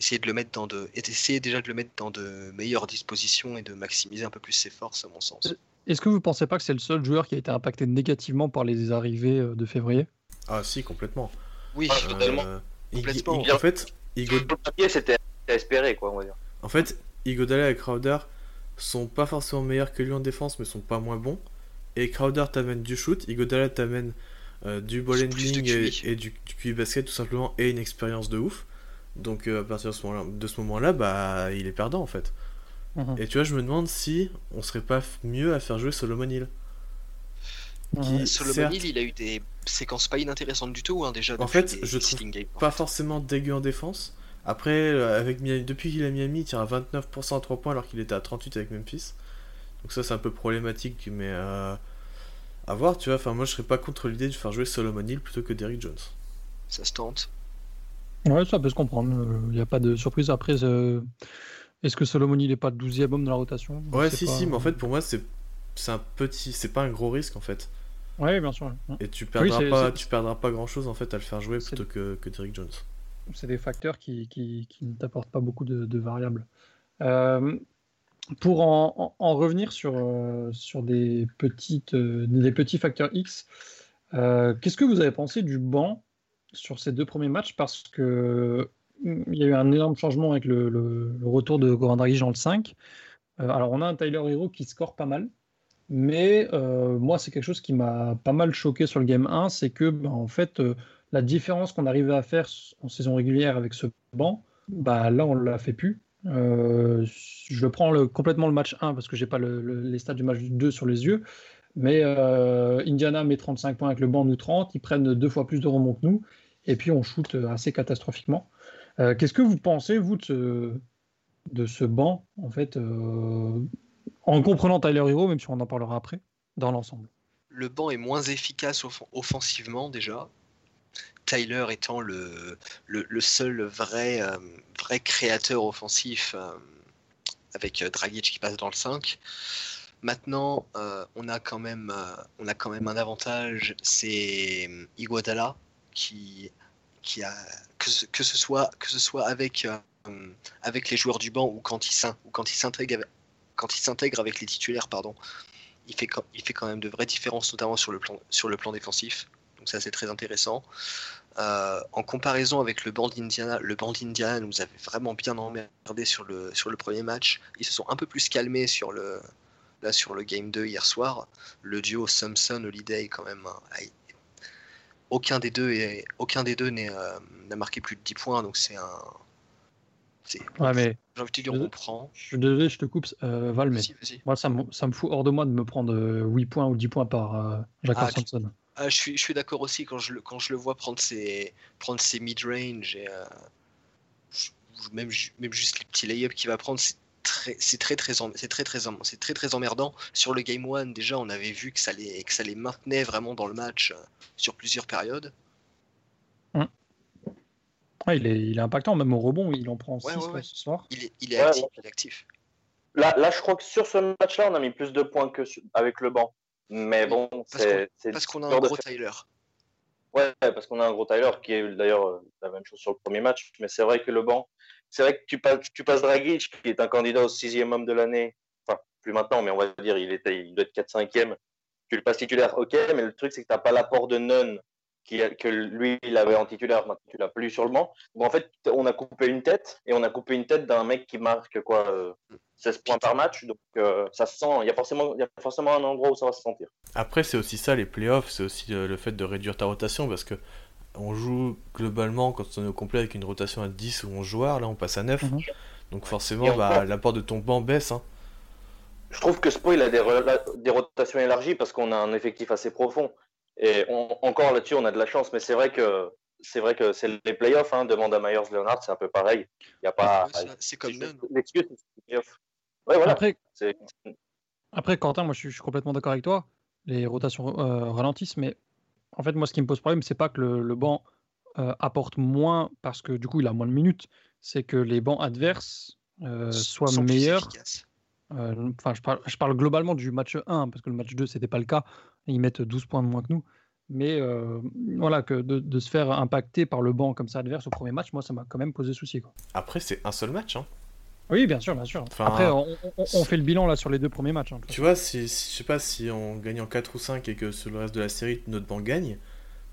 Essayer de le mettre dans de. et Essayer déjà de le mettre dans de meilleures dispositions et de maximiser un peu plus ses forces, à mon sens. Est-ce que vous pensez pas que c'est le seul joueur qui a été impacté négativement par les arrivées euh, de février? Ah si, complètement. Oui, Ah, Totalement. Complètement. En fait, c'était à espérer, quoi, on va dire. En fait, Iguodala et Crowder sont pas forcément meilleurs que lui en défense, mais sont pas moins bons. Et Crowder t'amène du shoot, Iguodala t'amène euh, du ball Plus de handling et, du, du QI basket tout simplement et une expérience de ouf. Donc euh, à partir de ce moment-là, de ce moment-là, bah il est perdant en fait. Mhm. Et tu vois, je me demande si on serait pas mieux à faire jouer Solomon Hill. Qui, Solomon certes, Hill, il a eu des séquences pas inintéressantes du tout, hein, déjà. En fait, des je trouve Games. pas forcément dégueu en défense. Après, euh, avec Miami- depuis qu'il a Miami, il tire à 29% à 3 points alors qu'il était à 38 avec Memphis. Donc ça, c'est un peu problématique, mais euh, à voir, tu vois. Enfin, moi, je serais pas contre l'idée de faire jouer Solomon Hill plutôt que Derrick Jones. Ça se tente. Ouais, ça peut se comprendre. Il n'y a pas de surprise. Après, euh, est-ce que Solomon il est pas 12e homme de la rotation? Ouais, si, pas- si, mais en fait, pour moi, c'est c'est un petit, c'est pas un gros risque en fait. Ouais, bien sûr. Et tu perdras pas, tu perdras pas grand chose en fait à le faire jouer plutôt que, que Derrick Jones. C'est des facteurs qui, qui, qui ne t'apportent pas beaucoup de, de variables. Euh, pour en, en- en revenir sur, euh, sur des, petites, euh, des petits facteurs X, qu'est-ce que vous avez pensé du banc sur ces deux premiers matchs? Parce que mm, il y a eu un énorme changement avec le, le- le retour de Goran Dragic dans le 5. Euh, alors, on a un Tyler Hero qui score pas mal. Mais euh, moi, c'est quelque chose qui m'a pas mal choqué sur le game 1, c'est que, ben, en fait, euh, la différence qu'on arrivait à faire en saison régulière avec ce banc, bah, là, on ne l'a fait plus. Euh, je prends complètement le match 1 parce que j'ai pas le- le- les stats du match 2 sur les yeux. Mais Indiana met 35 points avec le banc, nous 30. Ils prennent deux fois plus de rebonds que nous. Et puis, on shoot assez catastrophiquement. Qu'est-ce que vous pensez, vous, de ce, banc, en fait, en comprenant Tyler Hero, même si on en parlera après, dans l'ensemble Le banc est moins efficace off- offensivement déjà. Tyler étant le, seul vrai, euh, vrai créateur offensif euh, avec euh, Dragic qui passe dans le 5. Maintenant, on, a quand même, on a quand même un avantage, c'est Iguodala qui, qui a que ce, que ce soit que ce soit avec avec les joueurs du banc ou quand il ou quand il s'intègre avec, quand il s'intègre avec les titulaires pardon il fait, quand, même de vraies différences, notamment sur le plan, défensif. Donc ça, c'est très intéressant. Euh, en comparaison avec le banc d'Indiana, le banc d'Indiana nous avait vraiment bien emmerdé sur le, premier match. Ils se sont un peu plus calmés sur le, Game 2 hier soir. Le duo Samson-Holiday, quand même, hein, aucun des deux euh, n'a marqué plus de 10 points, donc c'est un Ouais, mais J'ai envie de te dire, on prend. je suis désolé, je te coupe, euh, Val, mais moi, ça me, ça me fout hors de moi de me prendre euh, 8 points ou 10 points par euh, Jack Ah. Ah, je suis, je suis d'accord aussi quand je, le, quand je le vois prendre ses, prendre ses mid-range et euh, je- même, même juste les petits lay-ups qu'il va prendre, c'est très, c'est très très, c'est très très, c'est très très emmerdant. Sur le game one, déjà, on avait vu que ça les, que ça les maintenait vraiment dans le match euh, sur plusieurs périodes. Ouais, il, est, il est impactant, même au rebond, il en prend 6 Ouais, ouais, ouais. ce soir. Il est, il est Ouais, actif, ouais. il est actif. Là, là, je crois que sur ce match-là, on a mis plus de points que sur- avec le banc. Mais bon, parce c'est Parce qu'on a un gros Tyler. Ouais, parce qu'on a un gros Tyler qui est d'ailleurs euh, la même chose sur le premier match. Mais c'est vrai que le banc, c'est vrai que tu passes, tu passes Dragic, qui est un candidat au sixième homme de l'année. Enfin, plus maintenant, mais on va dire, il, était, il doit être 4-5e. Tu le passes titulaire, ok, mais le truc, c'est que tu n'as pas l'apport de Nunn qui, que lui, il avait en titulaire, maintenant tu l'as plus sur le banc. Bon, en fait, on a coupé une tête, et on a coupé une tête d'un mec qui marque quoi, euh, 16 points par match. Donc, euh, ça se sent, il y, a forcément, il y a forcément un endroit où ça va se sentir. Après, c'est aussi ça, les playoffs, c'est aussi euh, le fait de réduire ta rotation parce que on joue globalement quand on est au complet avec une rotation à 10 ou 11 joueurs, là on passe à 9. Mhm. Donc forcément, bah, l'apport de ton banc baisse. hein. Je trouve que Spo, il a des rotations élargies parce qu'on a un effectif assez profond. Et on- encore là-dessus, on a de la chance, mais c'est vrai que c'est vrai que c'est les playoffs. Hein, demande à Myers Leonard, c'est un peu pareil. Il y a pas. Ouais, c'est- comme. L'excuse, c'est les playoffs. Ouais, voilà. Après, Quentin, moi je suis, je suis complètement d'accord avec toi. Les rotations euh, ralentissent, mais en fait, moi ce qui me pose problème, c'est pas que le, le banc euh, apporte moins parce que du coup il a moins de minutes, c'est que les bancs adverses euh, soient meilleurs. Euh, Enfin, je, parle, je parle globalement du match 1, parce que le match 2, c'était pas le cas. Ils mettent 12 points de moins que nous. Mais euh, voilà, que de, de se faire impacter par le banc comme ça adverse au premier match, moi ça m'a quand même posé souci. Quoi. Après, c'est un seul match. hein. Oui, bien sûr, bien sûr. Enfin, Après, on, on- on fait le bilan là sur les deux premiers matchs. hein, Tu vois, si, si- je sais pas si on gagne en 4 ou 5 et que sur le reste de la série, notre banc gagne,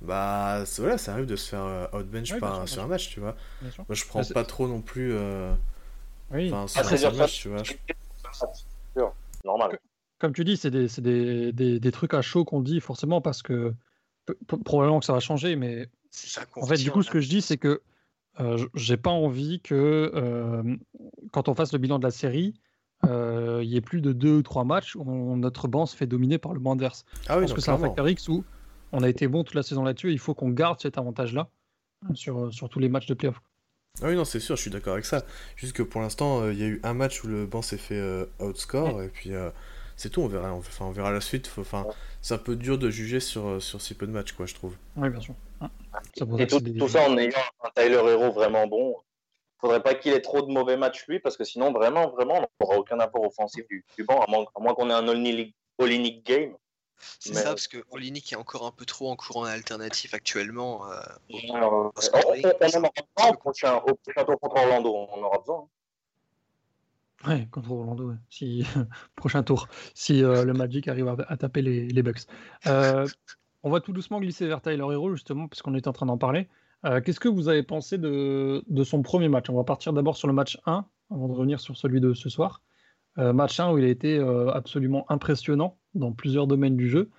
bah voilà, ça arrive de se faire euh, outbench Oui, par, sûr, sur un match, tu vois. Moi, je prends Bah, pas trop non plus. euh, Oui. Enfin, sur Après, un match, tu vois. je- normal. Comme tu dis, c'est des, c'est des, des- des trucs à chaud qu'on dit forcément parce que probablement que ça va changer, mais ça en fait, du coup, ce que je dis, c'est que euh, j'ai pas envie que euh, quand on fasse le bilan de la série, euh, il y ait plus de deux ou trois matchs où on- notre banc se fait dominer par le banc adverse. Ah Je oui, pense non, que c'est un facteur X où on a été bon toute la saison là-dessus et il faut qu'on garde cet avantage-là hein, sur, sur tous les matchs de playoff. Ah oui, non, c'est sûr, je suis d'accord avec ça. Juste que pour l'instant, euh, il y a eu un match où le banc s'est fait euh, outscore, et puis euh, c'est tout, on verra, on, enfin, on verra la suite. Faut- Enfin, c'est un peu dur de juger sur, euh, sur si peu de matchs, quoi, je trouve. Oui, bien sûr. Hein. Ça Et tout, c'est des- tout ça en ayant un Tyler Hero vraiment bon. Faudrait pas qu'il ait trop de mauvais matchs lui, parce que sinon vraiment, vraiment, on n'aura aucun apport offensif du, du banc, à moins, qu'on ait un all-unique game. C'est Mais- ça, parce que Olinik est encore un peu trop en courant alternatif actuellement. euh, au- Alors, on, on, scoring. on en aura besoin au prochain, tour contre Orlando, on aura besoin. Ouais, contre Orlando. Si... prochain tour, si euh, le Magic arrive à, taper les, Bucks. Euh, on va tout doucement glisser vers Tyler Hero, justement, parce qu'on est en train d'en parler. Euh, Qu'est-ce que vous avez pensé de, de son premier match? On va partir d'abord sur le match 1, avant de revenir sur celui de ce soir. Match 1 où il a été absolument impressionnant dans plusieurs domaines du jeu.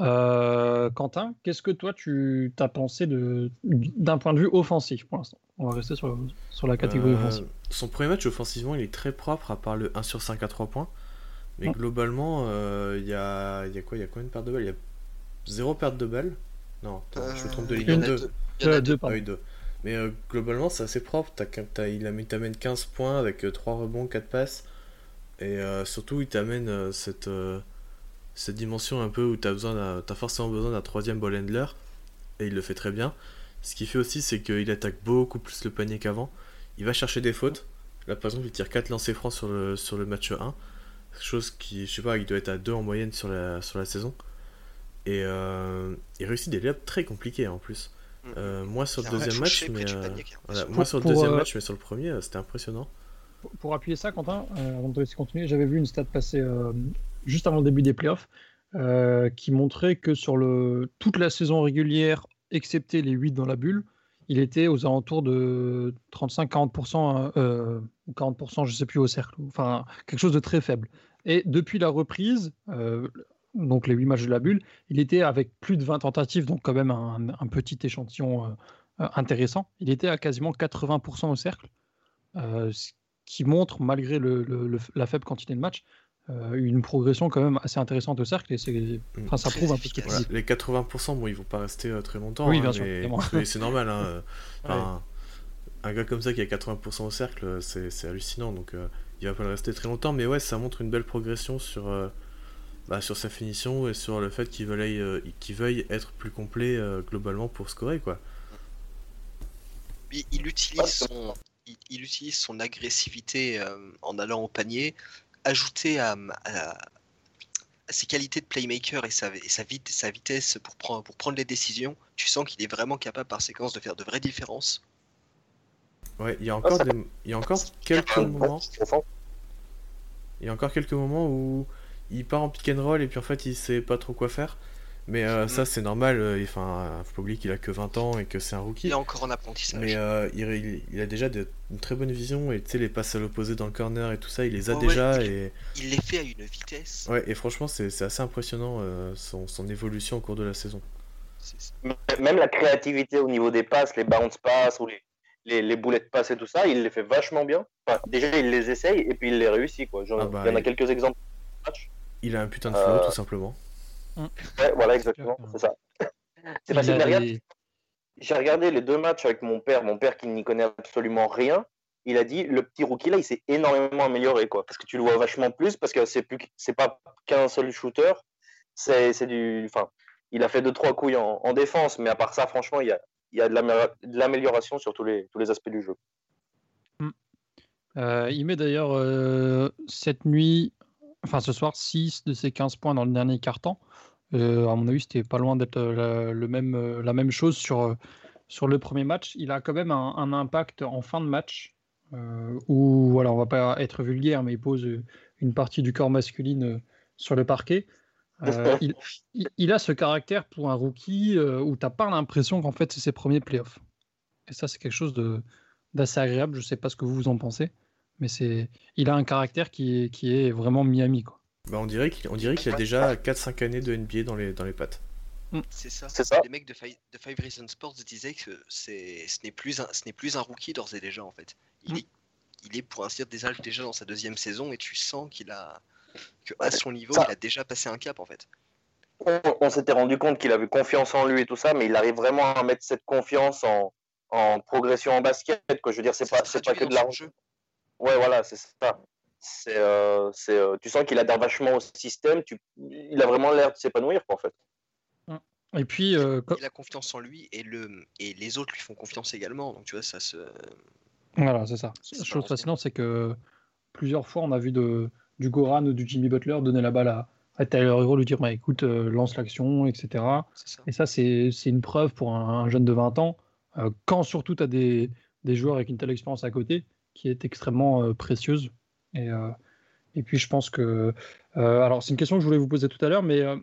Euh, Quentin, qu'est-ce que toi tu as pensé de- d'un point de vue offensif pour l'instant? On va rester sur, sur la catégorie Euh, offensive. son premier match offensivement, il est très propre, à part le 1 sur 5 à 3 points. Mais Ouais. globalement, euh, il y, a, il y a quoi Il y a combien de pertes de balles? Il y a zéro perte de balles? Non, attends, je me trompe de Euh, ligne il y en a 2. deux. Il y en a Euh, deux. deux, pardon. Ah oui, deux. Mais euh, globalement, c'est assez propre. T'as t'as- il amène- t'amène 15 points avec 3 rebonds, 4 passes. Et euh, surtout, il t'amène euh, cette, euh, cette dimension un peu où t'as besoin d'un- t'as forcément besoin d'un troisième ball handler. Et il le fait très bien. Ce qu'il fait aussi, c'est qu'il attaque beaucoup plus le panier qu'avant. Il va chercher des fautes. Là, par exemple, il tire 4 lancers francs sur le, sur le match 1. Chose qui, je sais pas, il doit être à 2 en moyenne sur la, sur la saison. Et euh, il réussit des layups très compliqués en plus. Mhm. Euh, moi sur le deuxième match, mais euh, moi sur le deuxième euh, match, mais sur le premier, c'était impressionnant. Pour- Pour appuyer ça, Quentin, euh, avant de te laisser continuer, j'avais vu une stat passer euh, juste avant le début des playoffs euh, qui montrait que sur le, toute la saison régulière, excepté les 8 dans la bulle, il était aux alentours de 35-40%, euh, ou 40%, je ne sais plus, au cercle. Enfin, quelque chose de très faible. Et depuis la reprise, euh, donc les 8 matchs de la bulle, il était avec plus de 20 tentatives, donc quand même un, petit échantillon euh, euh, intéressant. Il était à quasiment 80% au cercle. euh, ce qui montre, malgré la faible quantité de matchs, euh, une progression quand même assez intéressante au cercle. Et c'est, enfin, ça prouve un peu ce. Voilà, les 80%, bon, ils vont pas rester euh, très longtemps. Oui, hein, bien sûr, mais, c'est normal. hein, Un gars comme ça qui a 80% au cercle, euh, c'est c'est hallucinant. Donc, euh, il va pas le rester très longtemps. Mais ouais, ça montre une belle progression sur, euh, bah, sur sa finition et sur le fait qu'il veuille, euh, être plus complet euh, globalement pour scorer. Quoi. Il, il utilise son, il, il utilise son agressivité euh, en allant au panier, ajouté à, à- à ses qualités de playmaker et sa, et sa, vite, sa vitesse pour, prendre pour prendre les décisions. Tu sens qu'il est vraiment capable par séquence de faire de vraies différences. Ouais, il y a encore, ça- des- il y a encore quelques moments. Il y a encore quelques moments où il part en pick and roll et puis en fait il sait pas trop quoi faire. Mais euh, ça c'est normal, euh, enfin euh, faut pas oublier qu'il a que 20 ans et que c'est un Il rookie. est encore en apprentissage. Mais euh, il, il- il a déjà de- une très bonne vision et tu sais les passes à l'opposé dans le corner et tout ça, il les a ouais, déjà il- et Il les fait à une vitesse. ouais et franchement c'est c'est assez impressionnant euh, son, son évolution au cours de la saison. Même la créativité au niveau des passes, les bounce passes ou les, les, les boulettes de passe et tout ça, il les fait vachement bien. Enfin, déjà, il les essaye et puis il les réussit. Quoi. Ah bah, il y en a il- quelques exemples. Il a un putain de flow Euh, tout simplement. Ouais, voilà, exactement, c'est ça. C'est J'ai regardé les deux matchs avec mon père, mon père qui n'y connaît absolument rien. Il a dit le petit rookie là, il s'est énormément amélioré quoi, parce que tu le vois vachement plus, parce que c'est plus, c'est pas qu'un seul shooter, c'est c'est du, enfin, il a fait deux trois couilles en, en défense, mais à part ça, franchement, il y a, il y a de l'amé- de l'amélioration sur tous les tous les aspects du jeu. Euh, il met d'ailleurs euh, cette nuit, enfin ce soir, 6 de ses 15 points dans le dernier quart-temps. Euh, à mon avis, c'était pas loin d'être euh, la, le même, euh, la même chose sur, sur le premier match. Il a quand même un, un impact en fin de match euh, où, voilà, on va pas être vulgaire, mais il pose une partie du corps masculine sur le parquet. Euh, il, a ce caractère pour un rookie où tu n'as pas l'impression qu'en fait c'est ses premiers playoffs. Et ça, c'est quelque chose de, d'assez agréable. Je sais pas ce que vous vous en pensez, mais c'est, il a un caractère qui est, qui est vraiment Miami. Quoi. Bah, on dirait qu'il on dirait qu'il a déjà 4-5 années de NBA dans les, dans les pattes. C'est ça. C'est ça. Les mecs de, Fi- de Five Reasons Sports disaient que c'est, ce n'est plus un, ce n'est plus un rookie d'ores et déjà en fait. Il Mm. est, il est pour ainsi dire déjà, déjà dans sa deuxième saison et tu sens qu'il a, que à son niveau, ça- il a déjà passé un cap en fait. On, on s'était rendu compte qu'il avait confiance en lui et tout ça, mais il arrive vraiment à mettre cette confiance en, en progression en basket. Quoi. Je veux dire, c'est Ça pas, pas que de dans la son jeu. Ouais, voilà, c'est ça. C'est, euh, c'est, euh, tu sens qu'il adhère vachement au système. Tu, il a vraiment l'air de s'épanouir, quoi, en fait. Et puis, euh, Il a confiance en lui et, le, et les autres lui font confiance également. Donc tu vois, ça se. voilà, c'est ça. Ça La se chose fascinante, c'est que plusieurs fois, on a vu de, du Goran ou du Jimmy Butler donner la balle à, à Tyler Hero, lui dire bah, écoute, euh, lance l'action, etc. Ça. Et ça, c'est c'est une preuve pour un, un jeune de 20 ans, euh, quand surtout tu as des, des joueurs avec une telle expérience à côté, qui est extrêmement euh, précieuse. Et, euh, et puis, je pense que. euh, alors, c'est une question que je voulais vous poser tout à l'heure, mais euh,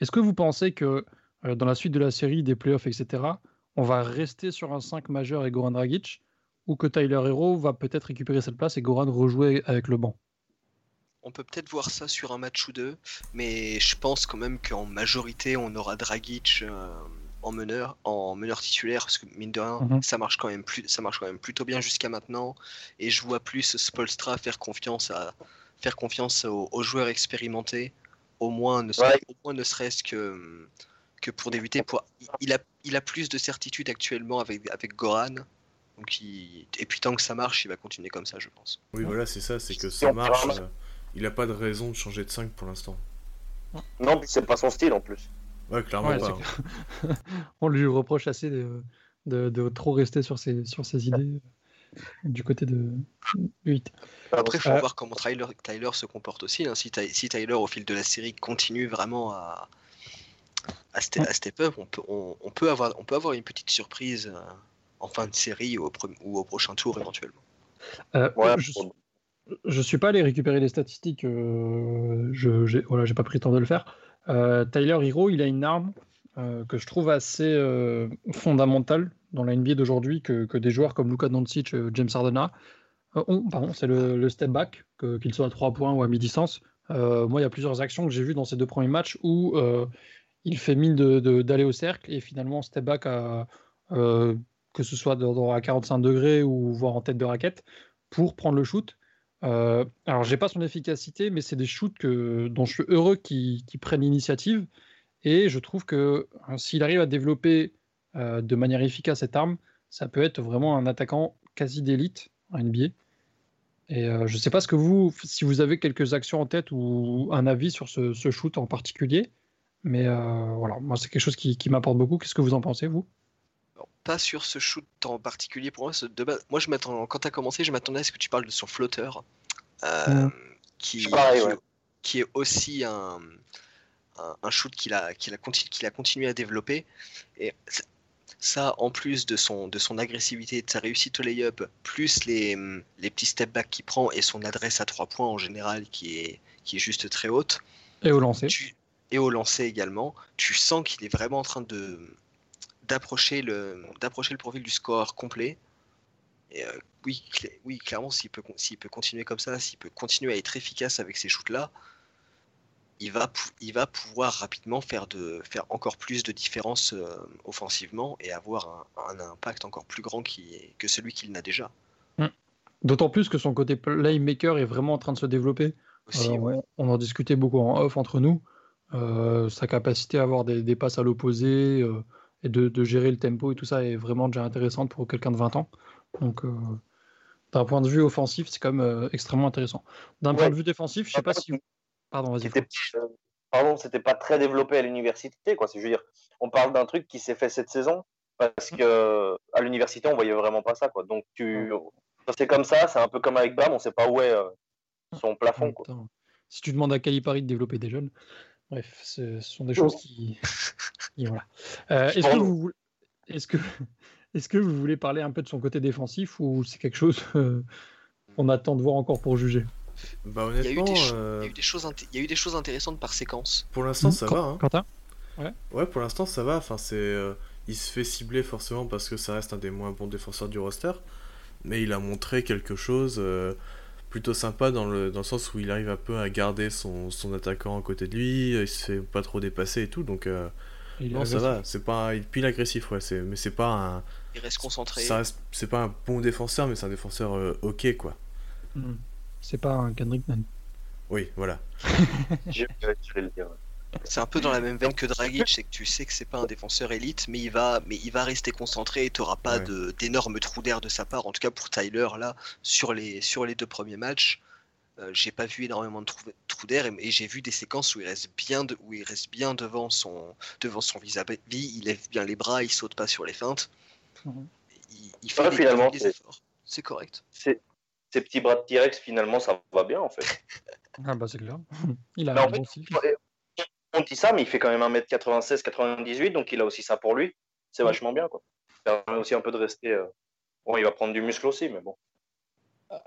est-ce que vous pensez que dans la suite de la série, des playoffs, etc., on va rester sur un 5 majeur et Goran Dragic, ou que Tyler Hero va peut-être récupérer cette place et Goran rejouer avec le banc? On peut peut-être voir ça sur un match ou deux, mais je pense quand même qu'en majorité, on aura Dragic en meneur, en meneur titulaire, parce que mine de rien, Mhm. ça marche quand même plus, ça marche quand même plutôt bien jusqu'à maintenant, et je vois plus Spolstra faire confiance à faire confiance aux, aux joueurs expérimentés, au moins ne, serait- Ouais. au moins ne serait-ce que que pour débuter. Pour, il a il a plus de certitude actuellement avec avec Goran. Donc il- et puis tant que ça marche, il va continuer comme ça, je pense. Oui, voilà, c'est ça, c'est que ça marche. euh, il a pas de raison de changer de 5 pour l'instant. Non, c'est pas son style en plus. Ouais, clairement Ouais, pas. c'est hein. On lui reproche assez de, de, de trop rester sur ses, sur ses idées euh, du côté de, de 8. Après, il faut Euh, voir comment Tyler, Tyler se comporte aussi. hein. Si, Ty- si Tyler, au fil de la série, continue vraiment à, à, ste- à step up, on peut, on, on peut avoir, on peut avoir une petite surprise euh, en fin de série ou au, pre- ou au prochain tour éventuellement. Euh, Ouais, je, je suis pas allé récupérer les statistiques, euh, je j'ai pas pris le temps de le faire. Euh, Tyler Hero, il a une arme euh, que je trouve assez euh, fondamentale dans la NBA d'aujourd'hui que, des joueurs comme Luka Doncic, euh, James Harden. Pardon, c'est le, step back, qu'il soit à 3 points ou à mi-distance. Moi, il y a plusieurs actions que j'ai vues dans ces deux premiers matchs où il fait mine d'aller au cercle et finalement step back que ce soit à 45 degrés ou voire en tête de raquette, pour prendre le shoot. Euh, alors, j'ai pas son efficacité, mais c'est des shoots dont je suis heureux qu'il qu'il prenne l'initiative. Et je trouve que euh, s'il arrive à développer euh, de manière efficace cette arme, ça peut être vraiment un attaquant quasi d'élite en NBA. Et euh, je sais pas ce que vous, si vous avez quelques actions en tête ou un avis sur ce, shoot en particulier. Mais euh, voilà, moi, c'est quelque chose qui m'apporte beaucoup. Qu'est-ce que vous en pensez, vous? Alors, pas sur ce shoot en particulier pour moi. ce- de base- moi, je m'attends. Quand tu as commencé, je m'attendais à ce que tu parles de son flotteur, euh, Mm. qui, C'est pareil, qui- ouais. qui est aussi un, un, un shoot qu'il a, qu'il a, conti- qu'il a continué à développer. Et ça, en plus de son, de son agressivité, de sa réussite au lay-up, plus les, les petits step back qu'il prend et son adresse à trois points en général qui est, qui est juste très haute, Et au lancer tu- et au lancer également, tu sens qu'il est vraiment en train de d'approcher le d'approcher le profil du score complet. Et euh, oui, oui, clairement, s'il peut s'il peut continuer comme ça, s'il peut continuer à être efficace avec ces shoots là, il va il va pouvoir rapidement faire de faire encore plus de différence euh, offensivement et avoir un, un impact encore plus grand qui, que celui qu'il n'a déjà. D'autant plus que son côté playmaker est vraiment en train de se développer. Aussi, Euh, ouais. on, on en discutait beaucoup en off entre nous. Euh, sa capacité à avoir des, des passes à l'opposé et de, de gérer le tempo et tout ça est vraiment déjà intéressante pour quelqu'un de 20 ans. Donc, euh, d'un point de vue offensif, c'est quand même euh, extrêmement intéressant. D'un point de vue défensif, je sais pas si. Pardon, vas-y. Euh, pardon, c'était pas très développé à l'université, quoi. C'est, je veux dire, on parle d'un truc qui s'est fait cette saison parce que à l'université, on voyait vraiment pas ça, quoi. Donc, tu, quand c'est comme ça, c'est un peu comme avec Bam, on sait pas où est son plafond, quoi. si tu demandes à Calipari de développer des jeunes, bref, ce ce sont des choses qui. Qui- voilà. Euh, est-ce, que vous, voulez- est-ce, que, est-ce que vous voulez parler un peu de son côté défensif ou c'est quelque chose euh, qu'on attend de voir encore pour juger? Bah Il y, a eu honnêtement, euh, il y a eu des choses inté- il y a eu des choses intéressantes par séquence. pour l'instant ça va. Hein. Quentin? Ouais, pour l'instant ça va. Enfin, c'est, euh, il se fait cibler forcément parce que ça reste un des moins bons défenseurs du roster, mais il a montré quelque chose euh, plutôt sympa dans le, dans le sens où il arrive un peu à garder son, son attaquant à côté de lui, il se fait pas trop dépasser et tout, donc euh, Il non ça va. C'est pas, il pile agressif ouais, c'est, mais c'est pas un, Il reste concentré. ça reste- c'est pas un bon défenseur, mais c'est un défenseur euh, ok quoi. Hmm. C'est pas un Kendrick Nunn. Oui, voilà. C'est un peu dans la même veine que Dragic, c'est que tu sais que c'est pas un défenseur élite, mais il va, mais il va rester concentré et t'auras pas Ouais. de- d'énormes trous d'air de sa part. En tout cas pour Tyler là, sur les sur les deux premiers matchs, euh, j'ai pas vu énormément de trous, d'air et, et j'ai vu des séquences où il reste bien de- où il reste bien devant son devant son vis-à-vis, il lève bien les bras, il saute pas sur les feintes. Mhm. Il, il fait Ouais, des, finalement, des efforts. C'est correct. Ces, petits bras de T-Rex, finalement, ça va bien, en fait. Ah bah c'est clair. Il a un bon. On dit ça, mais il fait quand même 1m96, 98, donc il a aussi ça pour lui. C'est vachement bien, quoi. Ça permet aussi un peu de rester. euh, Bon, il va prendre du muscle aussi, mais bon.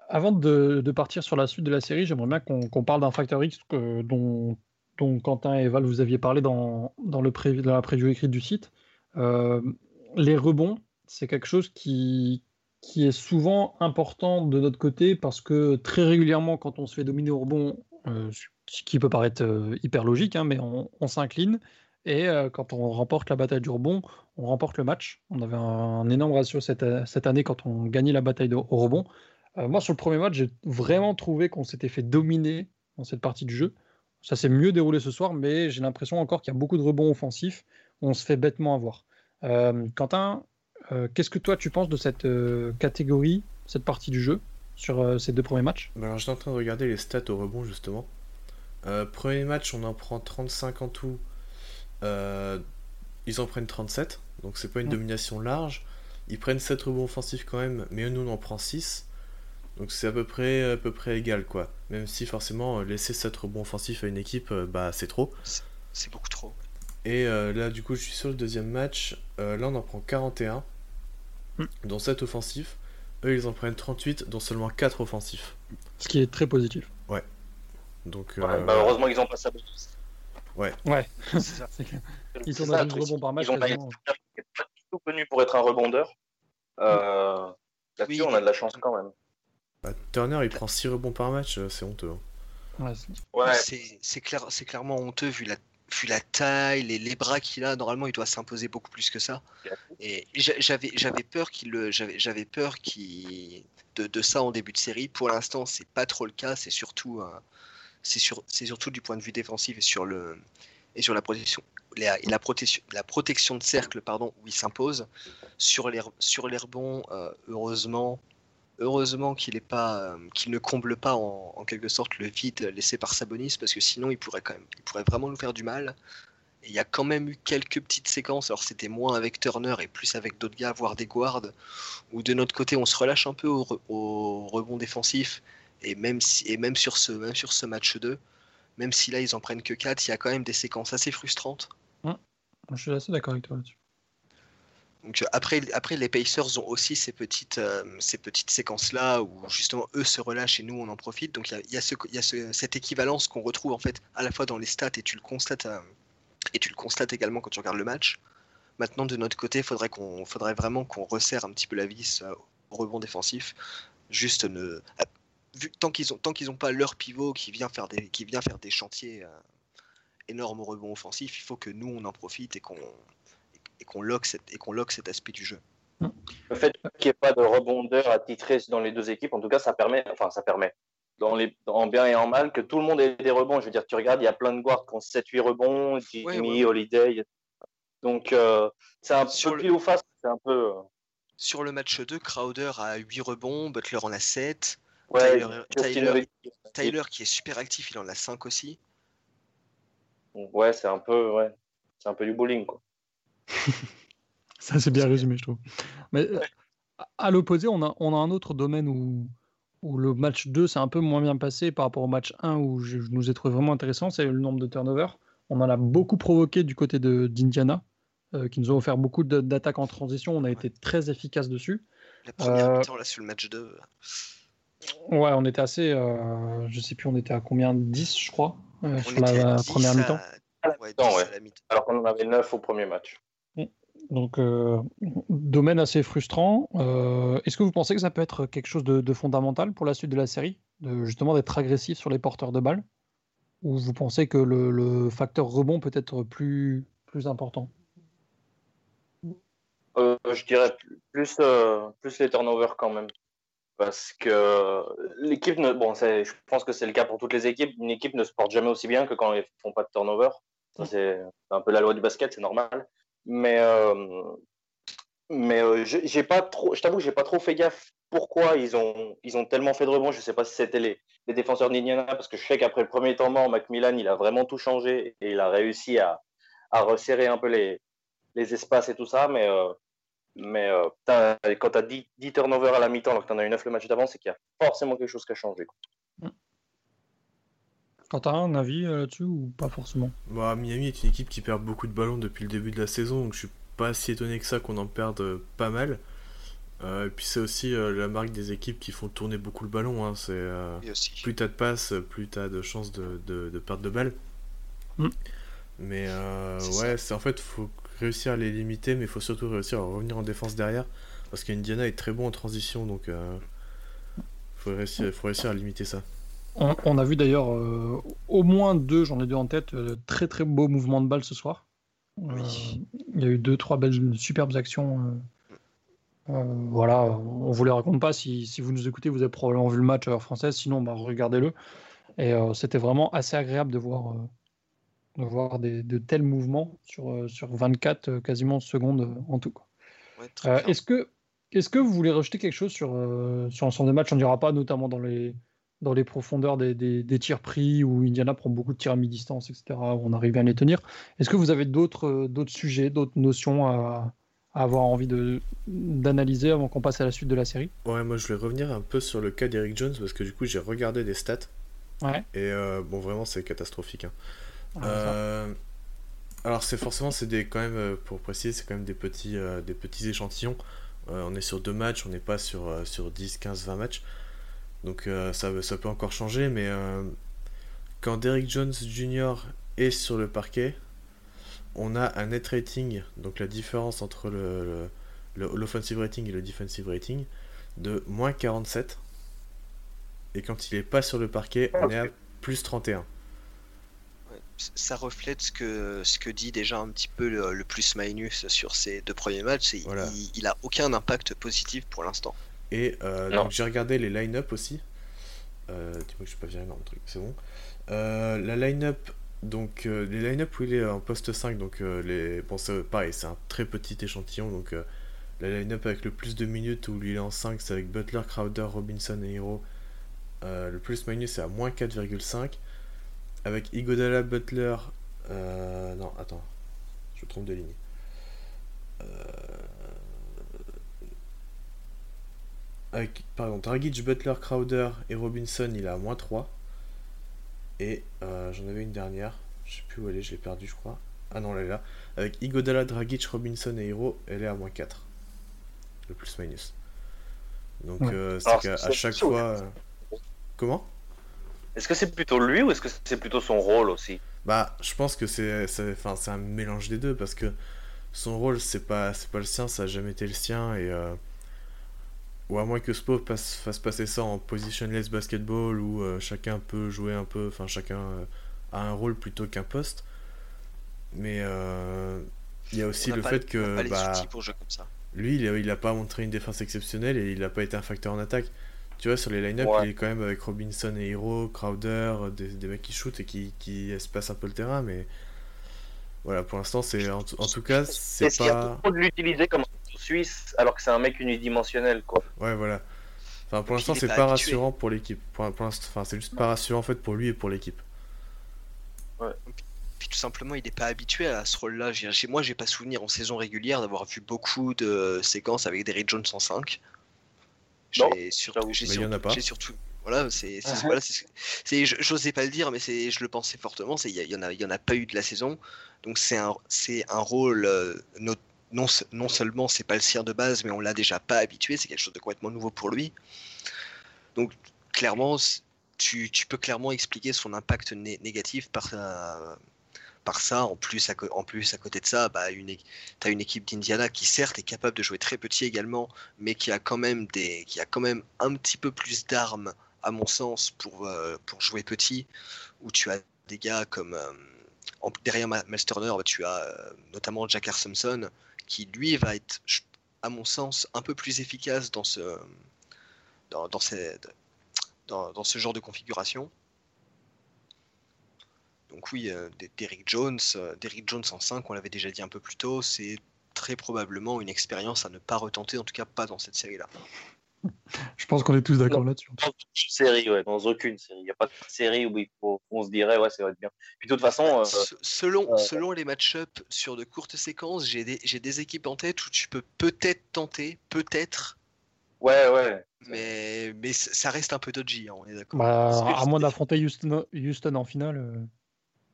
Avant de, partir sur la suite de la série, j'aimerais bien qu'on parle d'un facteur X dont, Quentin et Val vous aviez parlé dans, le pré- dans la preview écrite du site. Euh, les rebonds, c'est quelque chose qui, qui est souvent important de notre côté parce que très régulièrement, quand on se fait dominer au rebond, euh, ce qui peut paraître euh, hyper logique, hein, mais on, s'incline. Et quand on remporte la bataille du rebond, on remporte le match. On avait un, un énorme ratio cette, cette année quand on gagnait la bataille de- au rebond. Euh, moi, sur le premier match, j'ai vraiment trouvé qu'on s'était fait dominer dans cette partie du jeu. Ça s'est mieux déroulé ce soir, mais j'ai l'impression encore qu'il y a beaucoup de rebonds offensifs. On se fait bêtement avoir. Euh, Quentin, euh, qu'est-ce que toi tu penses de cette catégorie, cette partie du jeu, sur ces deux premiers matchs? Alors j'étais en train de regarder les stats au rebond justement. Premier match, on en prend 35 en tout. Ils en prennent 37, donc c'est pas une domination large. Ils prennent 7 rebonds offensifs quand même, mais nous on en prend 6. Donc c'est à peu près à peu près égal quoi. Même si forcément euh, laisser 7 rebonds offensifs à une équipe, euh, bah c'est trop. C'est beaucoup trop. Et euh, là du coup je suis sur le deuxième match. Euh, là on en prend 41, Mm. dont 7 offensifs. Eux ils en prennent 38, dont seulement 4 offensifs. Ce qui est très positif. Donc Ouais, euh, bah, heureusement qu'ils ont pas ça. Ouais, ça. C'est Ils sont ça, dans rebond par match. Ils ont pas du tout connu pour être un rebondeur. Euh, Là-dessus, Oui, on a de la chance quand même. Bah, Turner il prend 6 rebonds par match, euh, c'est honteux. hein. Ouais, c'est- Ouais, C'est c'est clair, c'est clairement honteux vu la, vu la taille, les, les bras qu'il a. Normalement, il doit s'imposer beaucoup plus que ça. Et j'a- j'avais, peur qu'il, le- j'avais, j'avais peur qu'il, de, de ça en début de série. Pour l'instant, c'est pas trop le cas. C'est surtout, c'est sur, c'est surtout du point de vue défensif et sur le et sur la protection, la, et la protection, la protection de cercle, pardon, où il s'impose. Sur les sur les rebonds, euh, heureusement, heureusement qu'il pas, euh, qu'il ne comble pas en, quelque sorte le vide laissé par Sabonis, parce que sinon il pourrait quand même, il pourrait vraiment nous faire du mal. Il y a quand même eu quelques petites séquences, alors c'était moins avec Turner et plus avec d'autres gars, voire des guards, où de notre côté on se relâche un peu au rebond défensif, et même, si, et même, sur ce, même sur ce match 2, même si là ils en prennent que 4, il y a quand même des séquences assez frustrantes. Je suis assez d'accord avec toi là-dessus. Donc euh, après, après les Pacers ont aussi ces petites, euh, ces petites séquences-là où justement eux se relâchent et nous on en profite. Donc il y a, il y a ce- il cette équivalence qu'on retrouve en fait à la fois dans les stats et tu le constates, euh, et tu le constates également quand tu regardes le match. Maintenant de notre côté, faudrait qu'on, faudrait vraiment qu'on resserre un petit peu la vis au rebond défensif. Juste ne, tant qu'ils ont, tant qu'ils ont pas leur pivot qui vient faire des, qui vient faire des chantiers énormes au rebond offensif, il faut que nous on en profite et qu'on et qu'on lock, qu'on lock cet aspect du jeu. Le fait qu'il n'y ait pas de rebondeur attitré dans les deux équipes, en tout cas, ça permet, enfin, ça permet, dans les, en bien et en mal, que tout le monde ait des rebonds. Je veux dire, tu regardes, il y a plein de guards qui ont 7-8 rebonds, Jimmy, Ouais, ouais, ouais. Holiday. Donc, euh, c'est un Sur peu le- pile ou face, c'est un peu. euh, Sur le match 2, Crowder a 8 rebonds, Butler en a 7, Ouais, Tyler-. Tyler qui est super actif, il en a 5 aussi. Ouais, c'est un peu, ouais, c'est un peu du bowling, quoi. Ça, c'est bien résumé, je trouve. Mais euh, à l'opposé, on a, on a un autre domaine où, où le match 2 s'est un peu moins bien passé par rapport au match 1 où je, je nous ai trouvé vraiment intéressant, c'est le nombre de turnovers. On en a beaucoup provoqué du côté de- d'Indiana, euh, qui nous ont offert beaucoup d'attaques en transition. On a été très efficace dessus. La première Euh, mi-temps, là, sur le match 2. Ouais, on était assez. euh, je sais plus, on était à combien? 10, je crois, euh, sur la, à 10 première à- mi-temps. Ouais, mi-temps, 10 ouais. à la mi-temps. Alors qu'on en avait 9 au premier match. Donc, euh, domaine assez frustrant. Euh, Est-ce que vous pensez que ça peut être quelque chose de, de fondamental pour la suite de la série de, Justement d'être agressif sur les porteurs de balles? Ou vous pensez que le, le facteur rebond peut être plus, plus important? Euh, je dirais plus, euh, plus les turnovers quand même. Parce que l'équipe, ne, bon, c'est- je pense que c'est le cas pour toutes les équipes. Une équipe ne se porte jamais aussi bien que quand ils font pas de turnover. Ça, c'est un peu la loi du basket, c'est normal. Mais, euh, mais euh, j'ai pas trop, je t'avoue j'ai pas trop fait gaffe pourquoi ils ont, ils ont tellement fait de rebonds. Je sais pas si c'était les, les défenseurs d'Indiana, parce que je sais qu'après le premier temps mort, Macmillan, il a vraiment tout changé et il a réussi à, à resserrer un peu les, les espaces et tout ça. Mais, euh, mais euh, quand tu as 10, 10 turnovers à la mi-temps alors que tu en as eu 9 le match d'avant, c'est qu'il y a forcément quelque chose qui a changé. Quand tu as un avis euh, là-dessus ou pas forcément Bah, Miami est une équipe qui perd beaucoup de ballons depuis le début de la saison, donc je suis pas si étonné que ça qu'on en perde euh, pas mal. Euh, et puis c'est aussi euh, la marque des équipes qui font tourner beaucoup le ballon. hein, C'est euh, plus t'as de passes, plus t'as de chances de, de, de perdre de balles. Mm. Mais euh, C'est ouais, c'est en fait faut réussir à les limiter, mais il faut surtout réussir à revenir en défense derrière, parce qu'Indiana est très bon en transition, donc euh, faut réussir, faut réussir à limiter ça. On, on a vu d'ailleurs euh, au moins deux, j'en ai deux en tête, euh, très très beaux mouvements de balle ce soir. Oui. Euh, il y a eu deux, trois belles, superbes actions. euh, voilà, on vous les raconte pas. Si, si vous nous écoutez, vous avez probablement vu le match à heure française. Sinon, bah, regardez-le. Et euh, c'était vraiment assez agréable de voir, euh, de voir des, de tels mouvements sur, sur 24 euh, quasiment secondes en tout. Ouais, est-ce que, vous voulez rejeter quelque chose sur, sur l'ensemble des matchs? On dira pas, notamment dans les, dans les profondeurs des, des, des tirs pris, où Indiana prend beaucoup de tirs à mi-distance, etc., où on arrive à les tenir. Est-ce que vous avez d'autres, euh, d'autres sujets, d'autres notions à, à avoir envie de, d'analyser avant qu'on passe à la suite de la série? Ouais, moi je voulais revenir un peu sur le cas d'Eric Jones, parce que du coup j'ai regardé des stats, Ouais. et euh, bon vraiment c'est catastrophique. hein. Ah. Euh, alors c'est forcément c'est des quand même pour préciser c'est quand même des petits euh, des petits échantillons. On est sur deux matchs, on n'est pas sur sur 10, 15, 20 matchs. Donc euh, ça ça peut encore changer mais euh, quand Derrick Jones Jr est sur le parquet, on a un net rating donc la différence entre le, l'offensive rating et le defensive rating de moins 47 et quand il est pas sur le parquet, on est à plus 31. Ouais, c- Ça reflète ce que, ce que dit déjà un petit peu le, le plus Minus sur ses deux premiers matchs. Voilà. il, il a aucun impact positif pour l'instant. Et euh, donc j'ai regardé les line-up aussi. Euh, Dis-moi que je suis pas viré dans le truc, c'est bon. Euh, la line-up, donc euh, les line-up où il est en poste 5, donc euh, les... bon, c'est pareil, c'est un très petit échantillon. Donc euh, la line-up avec le plus de minutes où il est en 5, c'est avec Butler, Crowder, Robinson et Hero. Le plus-minus c'est à moins 4,5. Avec Igodala, Butler. non, attends, je me trompe de ligne. Euh, avec, pardon, Dragic, Butler, Crowder et Robinson, il est à moins 3. Et euh, j'en avais une dernière, je sais plus où elle est, je l'ai perdue, je crois. Ah non, elle est là. Avec Igodala, Dragic, Robinson et Hero, elle est à moins 4. Le plus-minus. Donc, Ouais. euh, c'est qu'à à chaque fois. euh, Comment? Est-ce que c'est plutôt lui ou est-ce que c'est plutôt son rôle aussi? Bah, je pense que c'est c'est- enfin, c'est un mélange des deux parce que son rôle, c'est pas, c'est pas le sien, ça a jamais été le sien. Et, euh, ou à moins que Spo passe, fasse passer ça en positionless basketball où euh, chacun peut jouer un peu, enfin, chacun euh, a un rôle plutôt qu'un poste. Mais euh, il y a aussi n'a le pas- fait n'a que pas les bah, outils pour jouer comme ça. lui, il a, il a pas montré une défense exceptionnelle et il a pas été un facteur en attaque. Tu vois, sur les line-up, Ouais. il est quand même avec Robinson et Hero, Crowder, des, des mecs qui shootent et qui, qui espacent un peu le terrain, mais voilà, pour l'instant, c'est en, tout- en tout cas, c'est Est-ce qu'il y a pas. trop de l'utiliser comme suisse alors que c'est un mec unidimensionnel quoi Ouais, voilà. Enfin, pour l'instant, c'est pas pas rassurant pour l'équipe. Pour, enfin, c'est juste pas rassurant en fait pour lui et pour l'équipe. Puis tout simplement, il n'est pas habitué à ce rôle-là. J'ai- Moi, j'ai pas souvenir en saison régulière d'avoir vu beaucoup de séquences avec Derrick Jones en 5. Non, J'ai surtout, j'ai Mais il y en a surtout- pas. j'ai surtout, voilà, c'est, Uh-huh. voilà, c'est, j'osais pas le dire, mais c'est, je le pensais fortement. C'est, il y, en a, il y en a pas eu de la saison. Donc c'est un, c'est un rôle euh, non, non seulement c'est pas le sien de base, mais on l'a déjà pas habitué. C'est quelque chose de complètement nouveau pour lui. Donc clairement, tu, tu peux clairement expliquer son impact né- négatif par par ça, en plus, à, en plus, à côté de ça, bah, tu as une équipe d'Indiana qui certes est capable de jouer très petit également, mais qui a quand même, des, qui a quand même un petit peu plus d'armes, à mon sens, pour, euh, pour jouer petit, où tu as des gars comme... euh, derrière Miles Turner, bah, tu as euh, notamment Jack Thompson, qui lui va être, à mon sens, un peu plus efficace dans ce, genre de configuration. Donc oui, euh, Jones, euh, Derrick Jones en 5, on l'avait déjà dit un peu plus tôt, c'est très probablement une expérience à ne pas retenter, en tout cas pas dans cette série-là. Je pense qu'on est tous d'accord là-dessus. Dans aucune série, ouais, dans aucune série. Il n'y a pas de série où il faut, on se dirait, ouais, ça va être bien. Puis de toute façon, euh, Se- Selon, euh, selon les match-up sur de courtes séquences, j'ai des, j'ai des équipes en tête où tu peux peut-être tenter, peut-être, ouais, ouais. mais, mais ça reste un peu dodgy, hein, on est d'accord. Bah, à moins d'affronter Houston, Houston en finale. euh,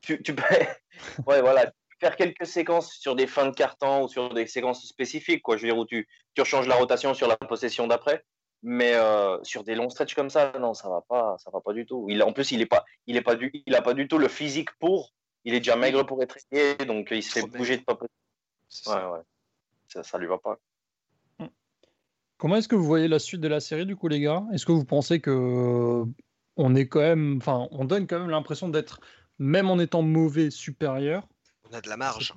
Tu, tu peux, ouais, voilà, faire quelques séquences sur des fins de carton ou sur des séquences spécifiques, quoi. Je veux dire, où tu, tu rechanges la rotation sur la possession d'après. Mais euh, sur des longs stretches comme ça, non, ça va pas, ça va pas du tout. Il, en plus, il est pas, il est pas du, il a pas du tout le physique pour. Il est déjà maigre pour être ailier, donc il se fait Trop maigre. bouger de pas possible. Ouais, ça. ouais. Ça, ça lui va pas. Comment est-ce que vous voyez la suite de la série du coup, les gars? Est-ce que vous pensez que euh, on est quand même, enfin, on donne quand même l'impression d'être, même en étant mauvais, supérieur? On a de la marge.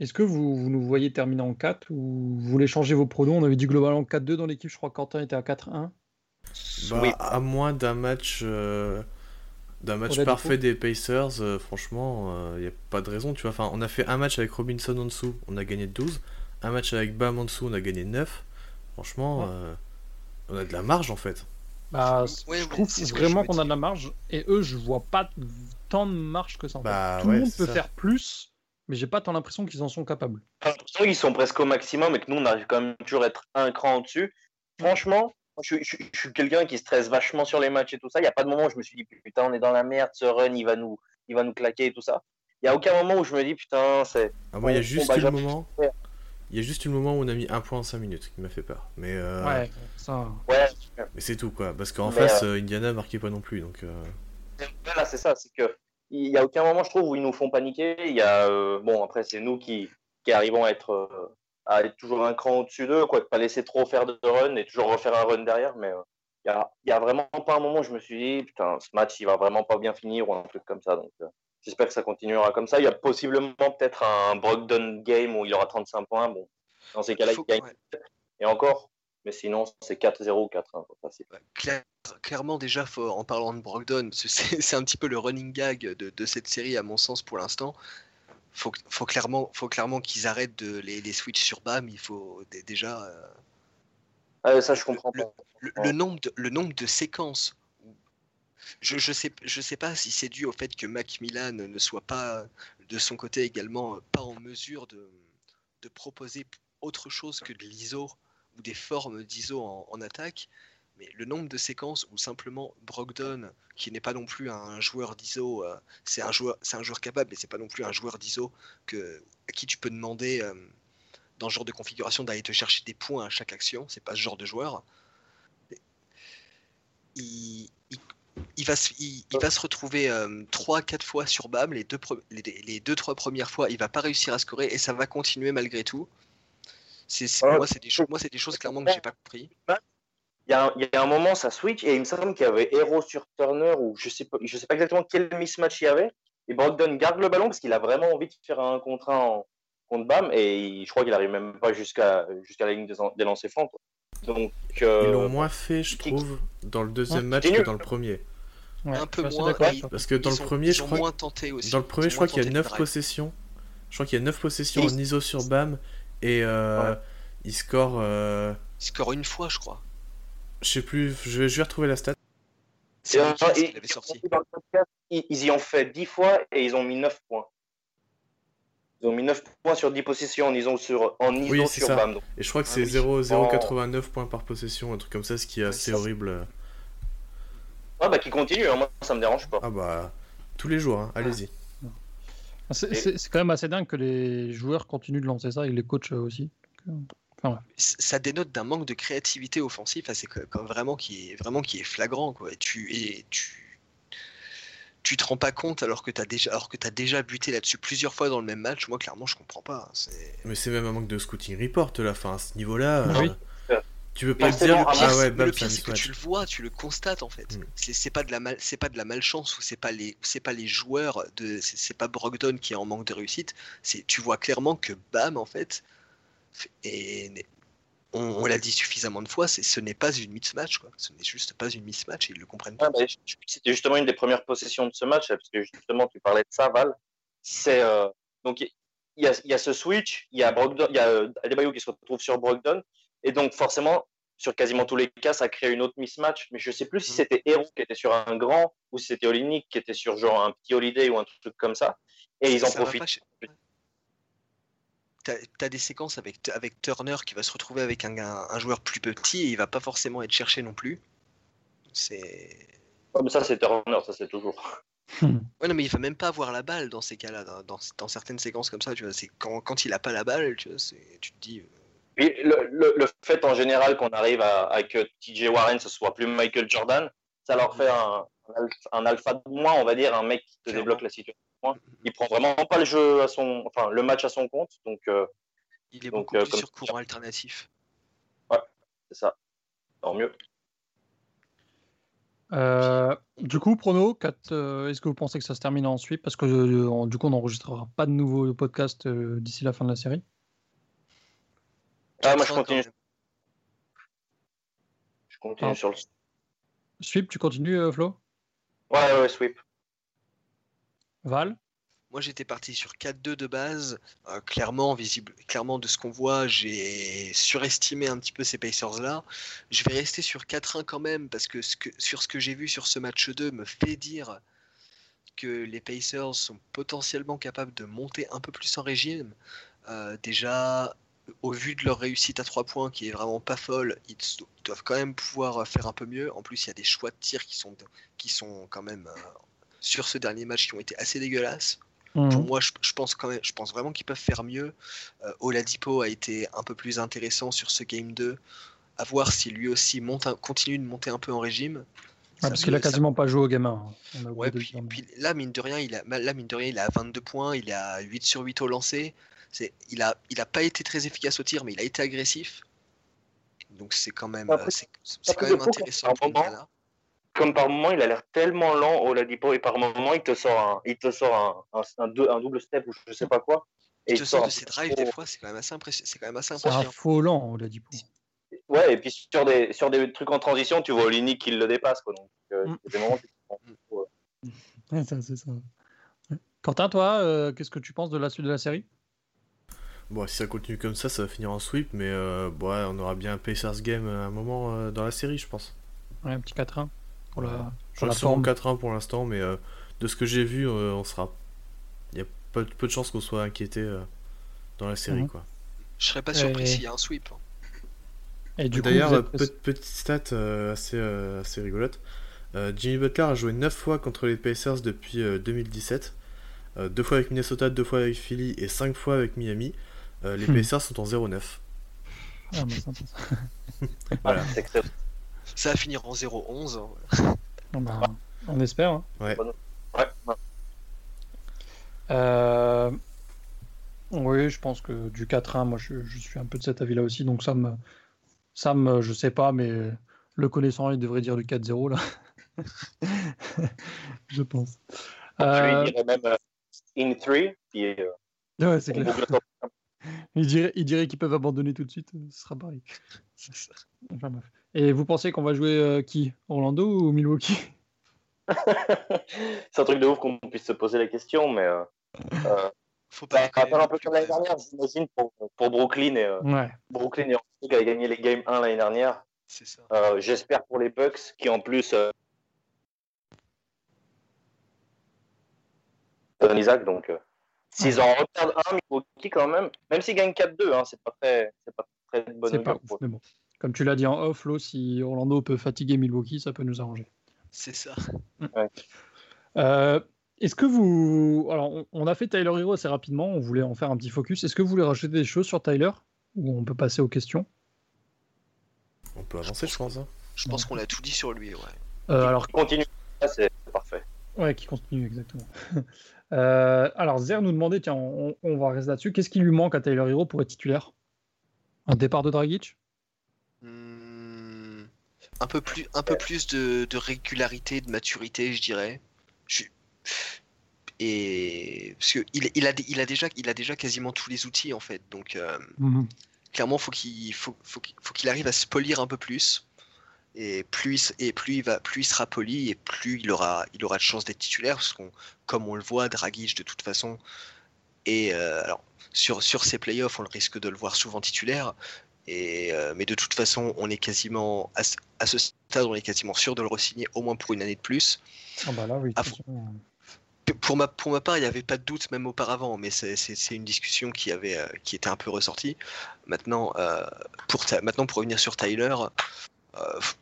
Est-ce que vous, vous nous voyez terminer en 4 ou vous voulez changer vos pronos? On avait dit globalement 4-2 dans l'équipe, je crois que Quentin était à 4-1. Bah, Oui. à moins d'un match, euh, d'un match parfait des Pacers, euh, franchement, il n'y a pas de raison. Tu vois, enfin, on a fait un match avec Robinson en dessous, on a gagné 12. Un match avec Bam en dessous, on a gagné 9. Franchement, Ouais. euh, on a de la marge en fait. Bah, Ouais, je ouais, trouve vraiment qu'on a de la marge et eux, je vois pas tant de marge que ça. en fait. Bah, Tout ouais, le monde peut ça. faire plus, mais j'ai pas tant l'impression qu'ils en sont capables. J'ai l'impression qu'ils sont presque au maximum et que nous, on arrive quand même toujours à être un cran au-dessus. Franchement, je, je- je suis quelqu'un qui stresse vachement sur les matchs et tout ça. Il n'y a pas de moment où je me suis dit, putain, on est dans la merde, ce run, il va nous, il va nous claquer et tout ça. Il n'y a aucun moment où je me dis, putain, c'est. Ah, moi, il y a Bon, juste bon, bah, le j'app- moment. Il y a juste le moment où on a mis un point en 5 minutes qui m'a fait peur. Mais, euh, Ouais, ça. Ouais, mais c'est tout quoi. Parce qu'en face, euh, Indiana marquait pas non plus. Donc, euh, Voilà, c'est ça, c'est que il y a aucun moment, je trouve, où ils nous font paniquer. Il y a, euh, bon, après, c'est nous qui, qui arrivons à être, euh, à être toujours un cran au-dessus d'eux, quoi, de pas laisser trop faire de run et toujours refaire un run derrière. Mais euh, il y a, a vraiment pas un moment où je me suis dit, putain, ce match, il va vraiment pas bien finir ou un truc comme ça. Donc, j'espère que ça continuera comme ça. Il y a possiblement peut-être un Brogdon game où il aura 35 points. Bon, dans ces cas-là, il gagne. ouais. Et encore, Mais sinon, c'est 4-0 ou 4-1. quoi, facile. Ouais, clair- clairement, déjà, faut- en parlant de Brogdon, c'est- un petit peu le running gag de, de cette série, à mon sens, pour l'instant. Faut, faut clairement, faut clairement qu'ils arrêtent de les, les switch sur BAM. Il faut dé- déjà. euh, Ah, ça, je comprends le, pas. le- nombre de, le nombre de séquences. Je, je sais, je sais pas si c'est dû au fait que Macmillan ne soit pas, de son côté également, pas en mesure de, de proposer autre chose que de l'ISO ou des formes d'ISO en, attaque. Mais le nombre de séquences où simplement Brogdon, qui n'est pas non plus un joueur d'ISO, euh, c'est un joueur, un joueur capable, mais c'est pas non plus un joueur d'ISO à qui tu peux demander euh, dans ce genre de configuration d'aller te chercher des points à chaque action. C'est pas ce genre de joueur. Il, va, se, il, va se retrouver 3-4 fois sur BAM. Les deux, les, les deux, trois premières fois, il va pas réussir à scorer et ça va continuer malgré tout. C'est, c'est- Ouais. moi, c'est des, choses- moi, c'est des choses clairement que j'ai pas compris. Il y, a un, il y a un moment, ça switch, et il me semble qu'il y avait Hero sur Turner, ou je sais pas, je sais pas exactement quel mismatch il y avait. Et Brogdon garde le ballon parce qu'il a vraiment envie de faire un contre un en- contre Bam, et il- je crois qu'il arrive même pas jusqu'à jusqu'à la ligne des, des lancers francs. quoi. Donc, euh, Ils l'ont moins fait, je trouve, dans le deuxième Ouais, match que dans le premier. Ouais, Un peu moins, toi. Parce que dans Ils le premier, je crois, moins tenté aussi. dans le premier, je crois qu'il y a tenté 9 de drive. possessions. Je crois qu'il y a 9 possessions en ISO sur BAM. Et euh, il score, euh, Il score une fois, je crois. je sais plus, je vais, je vais retrouver la stat. C'est euh, Lakers et- qui l'avait sorti. ils, y ont fait 10 fois et ils ont mis 9 points. Ils ont mis 9 points sur 10 possessions en ISO sur, en ISO Oui, c'est sur ça. Bam. donc. Et je crois que Ah c'est oui. 0 0,89 points par possession, un truc comme ça, ce qui est Ouais, assez horrible. Ah bah qui continue, hein, moi ça me dérange pas. Ah bah, tous les jours, hein, allez-y. C'est Et- quand même assez dingue que les joueurs continuent de lancer ça et les coachs aussi. C- Ça dénote d'un manque de créativité offensive, enfin, c'est vraiment qui est vraiment qui est flagrant quoi. Et tu et tu tu te rends pas compte alors que tu as déjà alors que tu déjà buté là-dessus plusieurs fois dans le même match. Moi clairement je comprends pas. hein. Mais c'est même un manque de scouting report là, enfin à ce niveau-là. euh, Oui. Tu peux pas te dire, ah, ah pire, ouais, le pire c'est que tu mismatch. le vois, tu le constates en fait. Mm. C'est pas de la mal, c'est pas de la malchance ou c'est pas les c'est pas les joueurs de c'est pas Brogdon qui est en manque de réussite. C'est tu vois clairement que Bam en fait et on, on l'a dit suffisamment de fois, c'est ce n'est pas une mismatch quoi. Ce n'est juste pas une mismatch et ils le comprennent pas. Ah, C'était justement une des premières possessions de ce match, parce que justement, tu parlais de ça, Val. C'est, euh, donc, il y, a, il y a ce switch, il y a, Brogdon, il y a euh, Adebayo qui se retrouve sur Brogdon, et donc forcément, sur quasiment tous les cas, ça crée une autre mismatch, mais je sais plus si Mhm. c'était Hero qui était sur un grand, ou si c'était Olinik qui était sur genre un petit Holiday ou un truc comme ça, et ils en Ça profitent. chez- T'as as des séquences avec, avec Turner qui va se retrouver avec un, un, un joueur plus petit et il va pas forcément être cherché non plus. C'est. Comme ça, c'est Turner, ça c'est toujours. Ouais, non, mais il va même pas avoir la balle dans ces cas-là, dans, dans, dans certaines séquences comme ça, tu vois. C'est quand, quand il a pas la balle, tu vois, c'est- tu te dis. Euh, Puis le, le, le fait en général qu'on arrive à, à que TJ Warren ce soit plus Michael Jordan, ça leur fait un, un alpha, un alpha de moins, on va dire, un mec qui te Clairement. débloque la situation. Il prend vraiment pas le jeu à son, enfin le match à son compte, donc euh, Il est Donc, beaucoup euh, plus comme- sur courant alternatif. c'est ça. Tant mieux. Euh, du coup, prono, quatre, euh, est-ce que vous pensez que ça se termine en sweep Parce que euh, du coup, on n'enregistrera pas de nouveau podcast euh, d'ici la fin de la série. Ah, moi je 4-1 continue, je continue Ah. sur le. Sweep, tu continues, euh, Flo? Ouais, ouais, ouais, sweep. Val? Moi, j'étais parti sur 4-2 de base. Euh, clairement, visible, clairement, de ce qu'on voit, j'ai surestimé un petit peu ces Pacers-là. Je vais rester sur 4-1 quand même, parce que, ce que sur ce que j'ai vu sur ce match 2 me fait dire que les Pacers sont potentiellement capables de monter un peu plus en régime. Euh, déjà, au vu de leur réussite à 3 points, qui est vraiment pas folle, ils do- doivent quand même pouvoir faire un peu mieux. En plus, il y a des choix de tir qui sont, qui sont quand même, euh, sur ce dernier match, qui ont été assez dégueulasses. Mhm. Pour moi, je, je pense quand même, je pense vraiment qu'ils peuvent faire mieux. Euh, Oladipo a été un peu plus intéressant sur ce game 2. À voir si lui aussi monte un- continue de monter un peu en régime. Parce qu'il a ça- quasiment pas joué au gamin. hein. On a Ouais, puis là, mine de rien, il a, là, mine de rien, il a 22 points, il a 8 sur 8 au lancer. C'est, il a, il a pas été très efficace au tir, mais il a été agressif. Donc c'est quand même, Après- c'est, c'est quand même intéressant par moment. Comme par moment, il a l'air tellement lent, Oladipo, et par moment, il te sort un, il te sort un, un, un deux- un double step ou je sais pas quoi. Et Il te sort de ses drives des fois, c'est quand même assez impressionnant. C'est quand même assez C'est un impressionnant. faux lent, on l'a dit. pour. ouais, et puis sur des, sur des trucs en transition, tu vois Olini qui le dépasse. Quoi, donc, euh, Mm. des moments Ouais, ça, c'est ça. Quentin, toi, euh, qu'est-ce que tu penses de la suite de la série? Bon, si ça continue comme ça, ça va finir en sweep, mais euh, bon, ouais, on aura bien un Pacers game à un moment euh, dans la série, je pense. Ouais, un petit 4-1 pour la, pour forme. 4-1 pour l'instant, mais euh, de ce que j'ai vu, euh, on sera. Il y a peu, peu de chances qu'on soit inquiété euh, dans la série, Mhm. quoi. Je serais pas surpris Et- s'il y a un sweep. hein. Et du coup, D'ailleurs, euh, êtes- petite stat euh, assez, euh, assez rigolote. Euh, Jimmy Butler a joué 9 fois contre les Pacers depuis euh, 2017. Euh, deux fois avec Minnesota, deux fois avec Philly et 5 fois avec Miami. Euh, les Hmm. Pacers sont en 0-9. Ah. Voilà. Ça va finir en 0-11. hein. Bah, on espère. hein. Ouais, ouais. Euh, Oui, je pense que du 4-1, moi je, je suis un peu de cet avis-là aussi. Donc ça me, je sais pas, mais le connaissant, il devrait dire du 4-0 là. je pense. Je Euh, lui dirais même euh, in 3, puis euh, ouais, c'est clair. Boucle ça. Il dirait, il dirait qu'ils peuvent abandonner tout de suite. Ce sera pareil. Enfin, bref. Et vous pensez qu'on va jouer euh, qui? Orlando ou Milwaukee? C'est un truc de ouf qu'on puisse se poser la question, mais euh, euh, Faut pas ça rappelle un peu comme l'année dernière, j'imagine, pour, pour Brooklyn et euh, Ouais. Brooklyn et Orlando qui avaient gagné les Game 1 l'année dernière. C'est ça. Euh, J'espère pour les Bucks qui en plus euh, Isaac, donc euh, s'ils en reperdent un, Milwaukee quand même, même s'ils gagnent 4-2, hein, c'est pas très, c'est pas très bonne C'est pas ouf, mais bon. Comme tu l'as dit en off, Lo, si Orlando peut fatiguer Milwaukee, ça peut nous arranger. C'est ça. Euh, Est-ce que vous. Alors, on, a fait Tyler Hero assez rapidement, on voulait en faire un petit focus. Est-ce que vous voulez rajouter des choses sur Tyler? Ou on peut passer aux questions? On peut avancer, je pense. hein. Je pense qu'on a tout dit sur lui, ouais. Euh, Alors, Continue, c'est parfait. ouais, qui continue, exactement. Euh, alors, Zer nous demandait, tiens, on, on va rester là-dessus. Qu'est-ce qui lui manque à Tyler Hero pour être titulaire? Un départ de Dragic? Hmm, un peu plus, un peu plus de, de régularité, de maturité, je dirais. Je- Et parce que il, il a, il a déjà, il a déjà quasiment tous les outils en fait. Donc euh, Mhm. clairement, faut qu'il faut, faut, faut qu'il arrive à se polir un peu plus. Et plus, il et plus il va, plus il sera poli et plus il aura, il aura de chance d'être titulaire. Parce qu'on, comme on le voit, Dragic de toute façon. Et euh, alors sur sur ces playoffs, on le risque de le voir souvent titulaire. Et euh, mais de toute façon, on est quasiment à, ce- à ce stade, on est quasiment sûr de le re-signer au moins pour une année de plus. Ah bah là, oui. À Pour ma, pour ma part, il n'y avait pas de doute même auparavant, mais c'est- une discussion qui, avait, euh, qui était un peu ressortie. Maintenant, euh, pour, ta- maintenant pour revenir sur Tyler,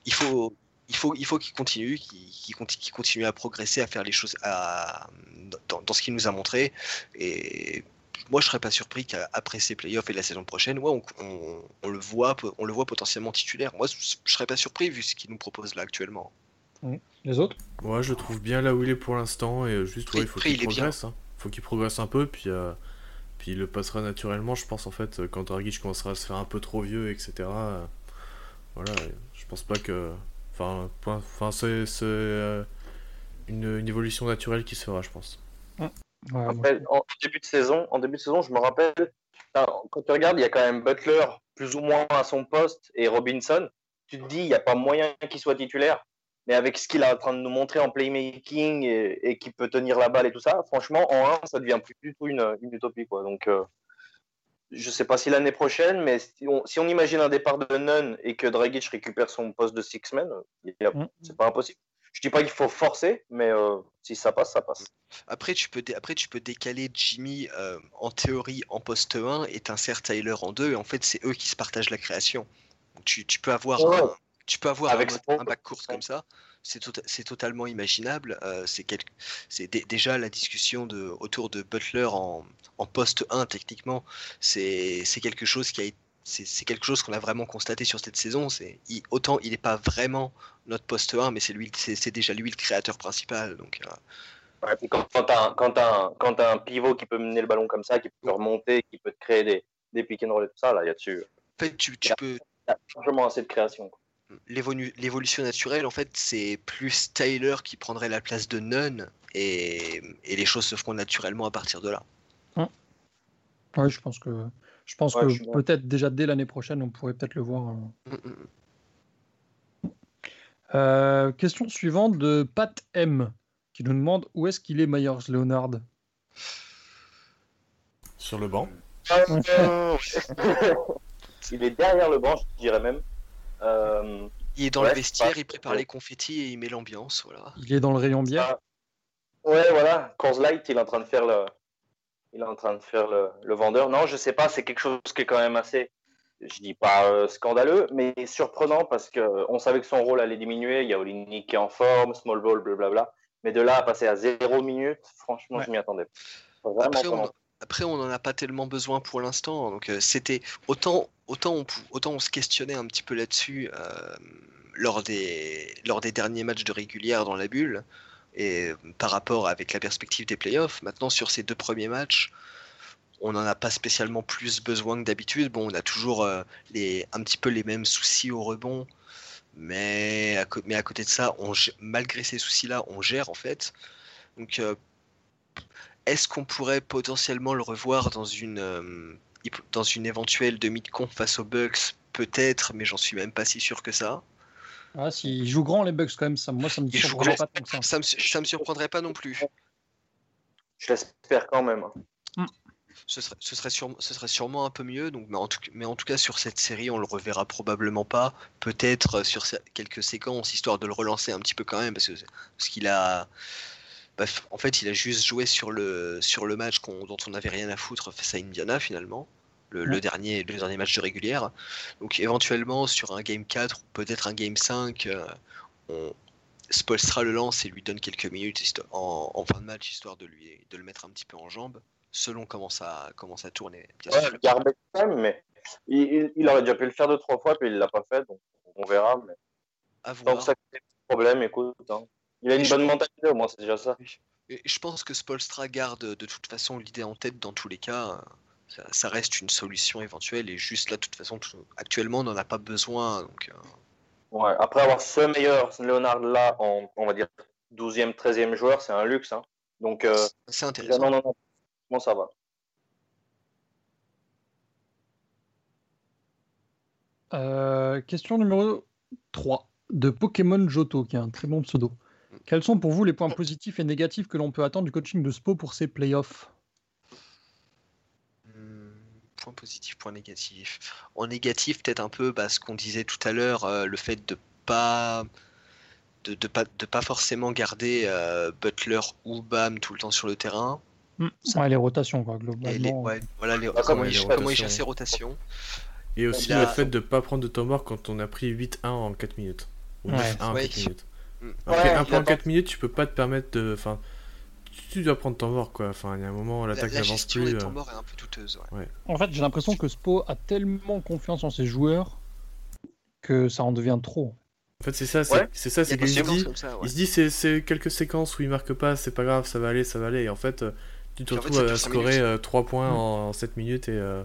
il faut il faut il faut qu'il continue, qu'il qu'il conti- qu'il continue à progresser, à faire les choses à, dans, dans ce qu'il nous a montré. Et moi, je serais pas surpris qu'après ces playoffs et la saison prochaine, ouais, on, on- on le voit on le voit potentiellement titulaire. Moi, je je serais pas surpris vu ce qu'il nous propose là actuellement. Les autres? Moi, je le trouve bien là où il est pour l'instant, et euh, juste, ouais, il faut Après, qu'il progresse. hein. faut qu'il progresse un peu, puis, euh, puis il le passera naturellement, je pense, en fait, euh, quand Dragic commencera à se faire un peu trop vieux, etc. euh, voilà, et pense pas que. Enfin, c'est c'est, euh, une, une évolution naturelle qui se fera, je pense. Ouais, moi, Après, en début de saison, en début de saison, je me rappelle, quand tu regardes, il y a quand même Butler plus ou moins à son poste et Robinson. Tu te dis, il n'y a pas moyen qu'il soit titulaire. Mais avec ce qu'il est en train de nous montrer en playmaking et, et qu'il peut tenir la balle et tout ça, franchement, en 1, ça devient plus du tout une, une utopie. Quoi. Donc, euh, je sais pas si l'année prochaine, mais si on, si on imagine un départ de Nunn et que Dragic récupère son poste de y a- Mm. c'est pas impossible. Je dis pas qu'il faut forcer, mais euh, si ça passe, ça passe. Après, tu peux, dé- après, tu peux décaler Jimmy euh, en théorie en poste 1 et t'insères Tyler en 2 et en fait, c'est eux qui se partagent la création. Donc, tu, tu peux avoir, Ouais. un, tu peux avoir Avec un, un back course comme ça. C'est tota- c'est totalement imaginable. Euh, c'est quel- déjà la discussion de, autour de Butler en, en poste 1, techniquement. C'est quelque chose qui a été c'est c'est quelque chose qu'on a vraiment constaté sur cette saison. C'est autant il n'est pas vraiment notre poste 1, mais c'est lui, c'est c'est déjà lui le créateur principal. Donc euh, Ouais, quand, quand t'as un, pivot qui peut mener le ballon comme ça, qui peut remonter, qui peut te créer des, des pick and roll et tout ça, là, il y a dessus en fait, tu, tu peux il y a largement assez de création. quoi. L'évolu- l'évolution naturelle, en fait, c'est plus Tyler qui prendrait la place de Nunn et, et les choses se feront naturellement à partir de là. Ouais, je pense que Je pense Ouais, que peut-être déjà dès l'année prochaine, on pourrait peut-être le voir. euh. Mm, mm. Euh, question suivante de Pat M qui nous demande où est-ce qu'il est Myers Leonard? Sur le banc. Euh, il est derrière le banc, je dirais même. Euh, Il est dans Ouais, le vestiaire, pas- il prépare les confettis et il met l'ambiance, voilà. Il est dans le rayon bière. Ah, Ouais, voilà. Coors Light, il est en train de faire le, il est en train de faire le, le vendeur. Non, je sais pas. C'est quelque chose qui est quand même assez, je dis pas euh, scandaleux, mais surprenant parce que on savait que son rôle allait diminuer. Il y a Olinik qui est en forme, small ball, blablabla. Mais de là à passer à zéro minute, franchement, Ouais. je m'y attendais. pas. Vraiment Après, on, après, on n'en a pas tellement besoin pour l'instant. Donc, euh, c'était autant, autant, on, autant on se questionnait un petit peu là-dessus euh, lors, des, lors des derniers matchs de régulière dans la bulle et euh, par rapport avec la perspective des playoffs. Maintenant, sur ces deux premiers matchs, on n'en a pas spécialement plus besoin que d'habitude. Bon, on a toujours les, un petit peu les mêmes soucis au rebond. Mais à, mais à côté de ça, on, malgré ces soucis-là, on gère en fait. Donc, est-ce qu'on pourrait potentiellement le revoir dans une, euh, dans une éventuelle demi-de-con face aux Bucks? Peut-être, mais j'en suis même pas si sûr que ça. Ah, s'il joue grand les Bucks quand même, ça, moi ça me Il joue surprend grand. pas tant que ça. Ça me, ça me surprendrait pas non plus. Je l'espère quand même. Ce serait, ce serait, sûre- ce serait sûrement un peu mieux. Donc, mais, en tout, mais en tout cas, sur cette série, on le reverra probablement pas. Peut-être euh, sur quelques séquences, histoire de le relancer un petit peu quand même, parce que parce qu'il a. bah, en fait, il a juste joué sur le, sur le match dont on n'avait rien à foutre face à Indiana finalement. Le, dernier, le dernier match de régulière. Donc éventuellement sur un game 4 ou peut-être un game 5, euh, on, Spolstra le lance et lui donne quelques minutes en, en fin de match, histoire de, lui, de le mettre un petit peu en jambe, selon comment ça, comment ça tourne. Bien Ouais, sûr. le mais il, il- il aurait déjà pu le faire deux trois fois, puis il l'a pas fait, donc on verra. Mais À voir. que ça crée des problèmes, écoute. hein. Il a une bonne mentalité, au moins, c'est déjà ça. Et je pense que Spolstra garde de toute façon l'idée en tête dans tous les cas. Ça, ça reste une solution éventuelle et juste là, de toute façon, tout- actuellement, on n'en a pas besoin. Donc, euh, Ouais, après avoir ce meilleur Leonard là, en, on va dire 12e, 13e joueur, c'est un luxe. hein. Donc, euh, c'est intéressant. non, non, non, bon, ça va. Euh, question numéro 3 de Pokémon Johto, qui est un très bon pseudo. Quels sont pour vous les points positifs et négatifs que l'on peut attendre du coaching de Spo pour ses playoffs? Hmm, Point positif, point négatif. En négatif, peut-être un peu bah, ce qu'on disait tout à l'heure, euh, le fait de pas de, de pas de pas forcément garder euh, Butler ou Bam tout le temps sur le terrain. Ouais, les rotations, quoi, Et les- globalement. ouais, voilà les, Bah, comment, ouais, il, les comment il rotations. gère ses rotations. Et aussi a- le fait de pas prendre de temps mort quand on a pris 8-1 en 4 minutes. Ou Ouais. 9-1 en Ouais. 4 minutes. Après Ouais, un il point en attend. 4 minutes, tu peux pas te permettre de. Enfin, tu dois prendre temps mort quoi. Enfin, il y a un moment, La, l'attaque la n'avance gestion plus. euh. temps morts est un peu douteuse. ouais. En fait, j'ai l'impression que Spo a tellement confiance en ses joueurs que ça en devient trop. En fait, c'est ça, c'est Ouais. ça, c'est qu'il se dit, comme ça, ouais. il se dit c'est c'est quelques séquences où il marque pas, c'est pas grave, ça va aller, ça va aller. Et en fait, euh, tu te en fait, retrouves à scorer minutes. 3 points Mm. en 7 minutes et, euh,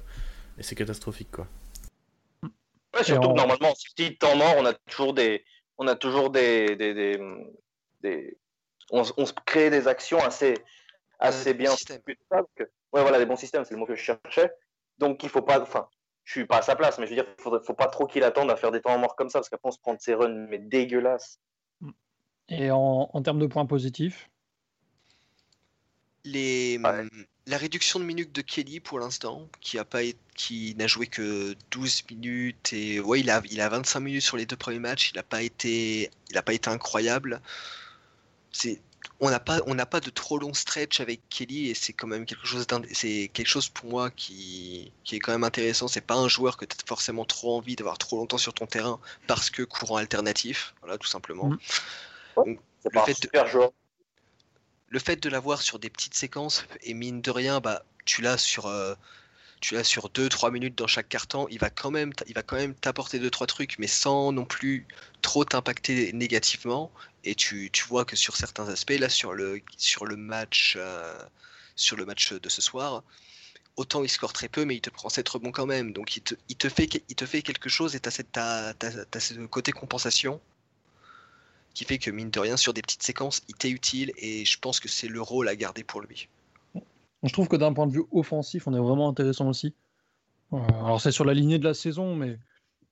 et c'est catastrophique quoi. Ouais, surtout on- que normalement, en sortie de temps mort, on a toujours des. On a toujours des. des, des, des- on, se crée des actions assez, assez bien. Ouais, voilà, des bons systèmes, c'est le mot que je cherchais. Donc, il faut pas. Enfin, je suis pas à sa place, mais je veux dire, il faudrait, faut pas trop qu'il attende à faire des temps morts comme ça, parce qu'après, on se prend de ses runs, mais dégueulasses. Et en, en termes de points positifs, Les, Ouais. La réduction de minutes de Kelly pour l'instant, qui a pas été- qui n'a joué que 12 minutes et ouais, il a, il a 25 minutes sur les deux premiers matchs, il n'a pas été, il a pas été incroyable. C'est, on n'a pas, on n'a pas de trop long stretch avec Kelly et c'est quand même quelque chose c'est quelque chose pour moi qui, qui est quand même intéressant. C'est pas un joueur que tu as forcément trop envie d'avoir trop longtemps sur ton terrain parce que courant alternatif, voilà, tout simplement. Mm. Le fait de- super joueur. Le fait de l'avoir sur des petites séquences et mine de rien bah tu l'as sur euh, tu l'as sur 2 3 minutes dans chaque carton, il va quand même il va quand même t'apporter deux trois trucs mais sans non plus trop t'impacter négativement. Et tu, tu vois que sur certains aspects là sur le sur le match euh, sur le match de ce soir autant il score très peu mais il te prend 7 rebonds quand même. Donc il te, il te fait il te fait quelque chose et tu as, ce côté compensation qui fait que mine de rien sur des petites séquences il t'est utile et je pense que c'est le rôle à garder pour lui. je trouve que d'un point de vue offensif, on est vraiment intéressant aussi. Euh, alors c'est sur la lignée de la saison, mais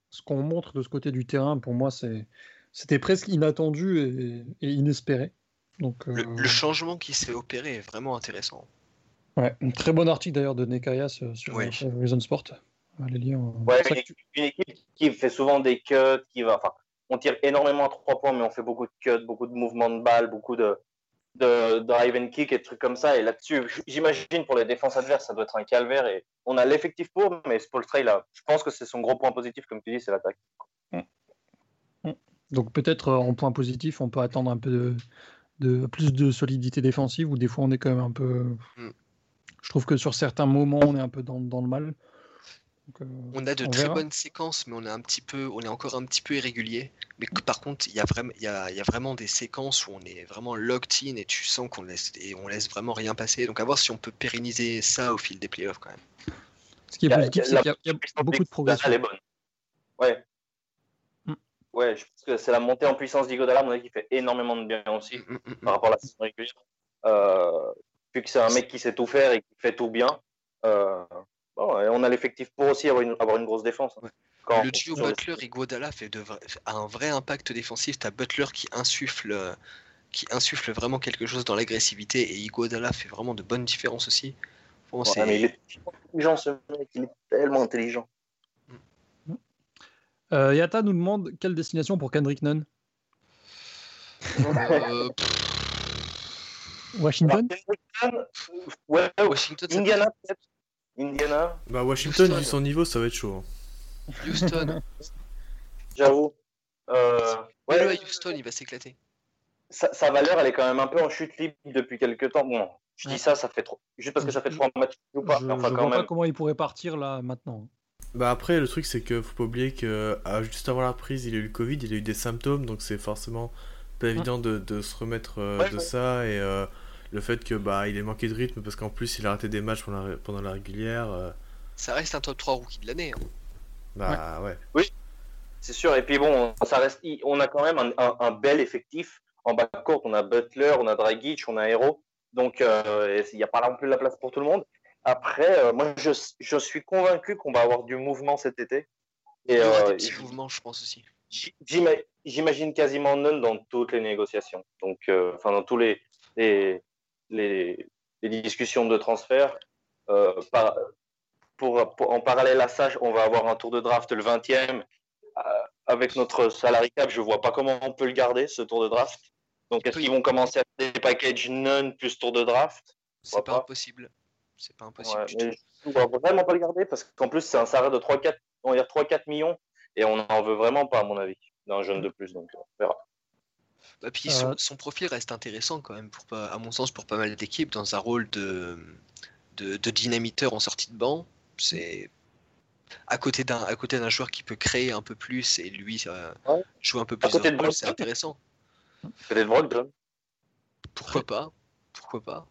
ce qu'on montre de ce côté du terrain, pour moi, c'est c'était presque inattendu et, et inespéré. Donc, Le, euh, le changement qui s'est opéré est vraiment intéressant. ouais, un très bon article d'ailleurs de Nekayas euh, sur, Oui. sur Reason Sport. Allez euh, Ouais, une, tu- une équipe qui fait souvent des cuts, qui va, enfin, on tire énormément à trois points, mais on fait beaucoup de cuts, beaucoup de mouvements de balles, beaucoup de, de drive and kick et de trucs comme ça. Et là-dessus, j'imagine pour les défenses adverses, ça doit être un calvaire. Et on a l'effectif pour, mais Spolstra, a, je pense que c'est son gros point positif, comme tu dis, c'est l'attaque. Donc peut-être euh, en point positif, on peut attendre un peu de, de- plus de solidité défensive, ou des fois on est quand même un peu. Mm. Je trouve que sur certains moments, on est un peu dans, dans le mal. Donc, euh, On a de On très verra. bonnes séquences, mais on est un petit peu, on est encore un petit peu irrégulier. Mais que- par contre, il y a vraiment, il y a, il y a vraiment des séquences où on est vraiment locked in et tu sens qu'on laisse et on laisse vraiment rien passer. Donc à voir si on peut pérenniser ça au fil des playoffs quand même. ce qui est positif, c'est qu'il y a- y, beaucoup de progression. Elle est bonne. Ouais. Mm. Ouais, je pense que c'est la montée en puissance d'Igodala, à mon avis, qui fait énormément de bien aussi. Mm, mm, mm, par rapport à la saison régulière. Euh, vu que c'est un mec qui sait tout faire et qui fait tout bien, euh, bon, et on a l'effectif pour aussi avoir une, avoir une grosse défense. hein. Ouais. Quand- Le duo Butler et Guadala fait de vra- a un vrai impact défensif. T'as Butler qui insuffle, euh, qui insuffle vraiment quelque chose dans l'agressivité et Iguodala fait vraiment de bonnes différences aussi. Bon, Ouais, mais il est intelligent ce mec, il est tellement intelligent. Euh, Yata nous demande quelle destination pour Kendrick Nunn? Euh, Washington? Ouais, Washington, ça- Indiana peut-être. Indiana, Bah, Washington, Houston. vu son niveau, ça va être chaud. hein. Houston. j'avoue. Euh, à ouais, Houston, il va s'éclater. sa, sa valeur, elle est quand même un peu en chute libre depuis quelques temps. Bon, je dis Ouais. ça, ça fait trop. Juste parce que ça fait trois matchs joue pas. Je, mais enfin, je quand vois même. pas comment il pourrait partir là maintenant. Bah après, le truc, c'est que faut pas oublier que ah, juste avant la prise, il a eu le Covid, il a eu des symptômes, donc c'est forcément pas évident de, de se remettre euh, Ouais, de ouais. ça. Et euh, le fait que bah il ait manqué de rythme parce qu'en plus il a raté des matchs pendant la, pendant la régulière, euh, Ça reste un top 3 rookie de l'année. hein. bah ouais. C'est sûr. Et puis bon, ça reste. On a quand même un, un- un bel effectif en backcourt. On a Butler, on a Dragic, on a Hero. Donc euh, il n'y a pas non plus la place pour tout le monde. Après, euh, moi je, je suis convaincu qu'on va avoir du mouvement cet été. Il Et y aura euh, des petits mouvements, je pense aussi. j'ima- j'imagine quasiment Nunn dans toutes les négociations. Donc, euh, enfin dans tous les les, les, les discussions de transfert. Euh, par- pour, pour- en parallèle à ça, on va avoir un tour de draft le 20e. Euh, avec notre salary cap, je vois pas comment on peut le garder, ce tour de draft. Donc, est-ce qu'ils vont commencer à faire des packages non plus tour de draft? C'est pas pas impossible. C'est pas impossible Ouais, ne vois vraiment pas le garder parce qu'en plus, c'est un salaire de 3-4 on va dire 3-4 millions et on n'en veut vraiment pas, à mon avis, d'un jeune de plus. Donc, on verra. Bah, puis son, Euh, son profil reste intéressant quand même, pour pas, à mon sens, pour pas mal d'équipes, dans un rôle de, de, de dynamiteur en sortie de banc. C'est à côté d'un à côté d'un joueur qui peut créer un peu plus et lui euh, Ouais. jouer un peu plus côté de de c'est intéressant. Peut-être Brogdon. Pourquoi pas Pourquoi pas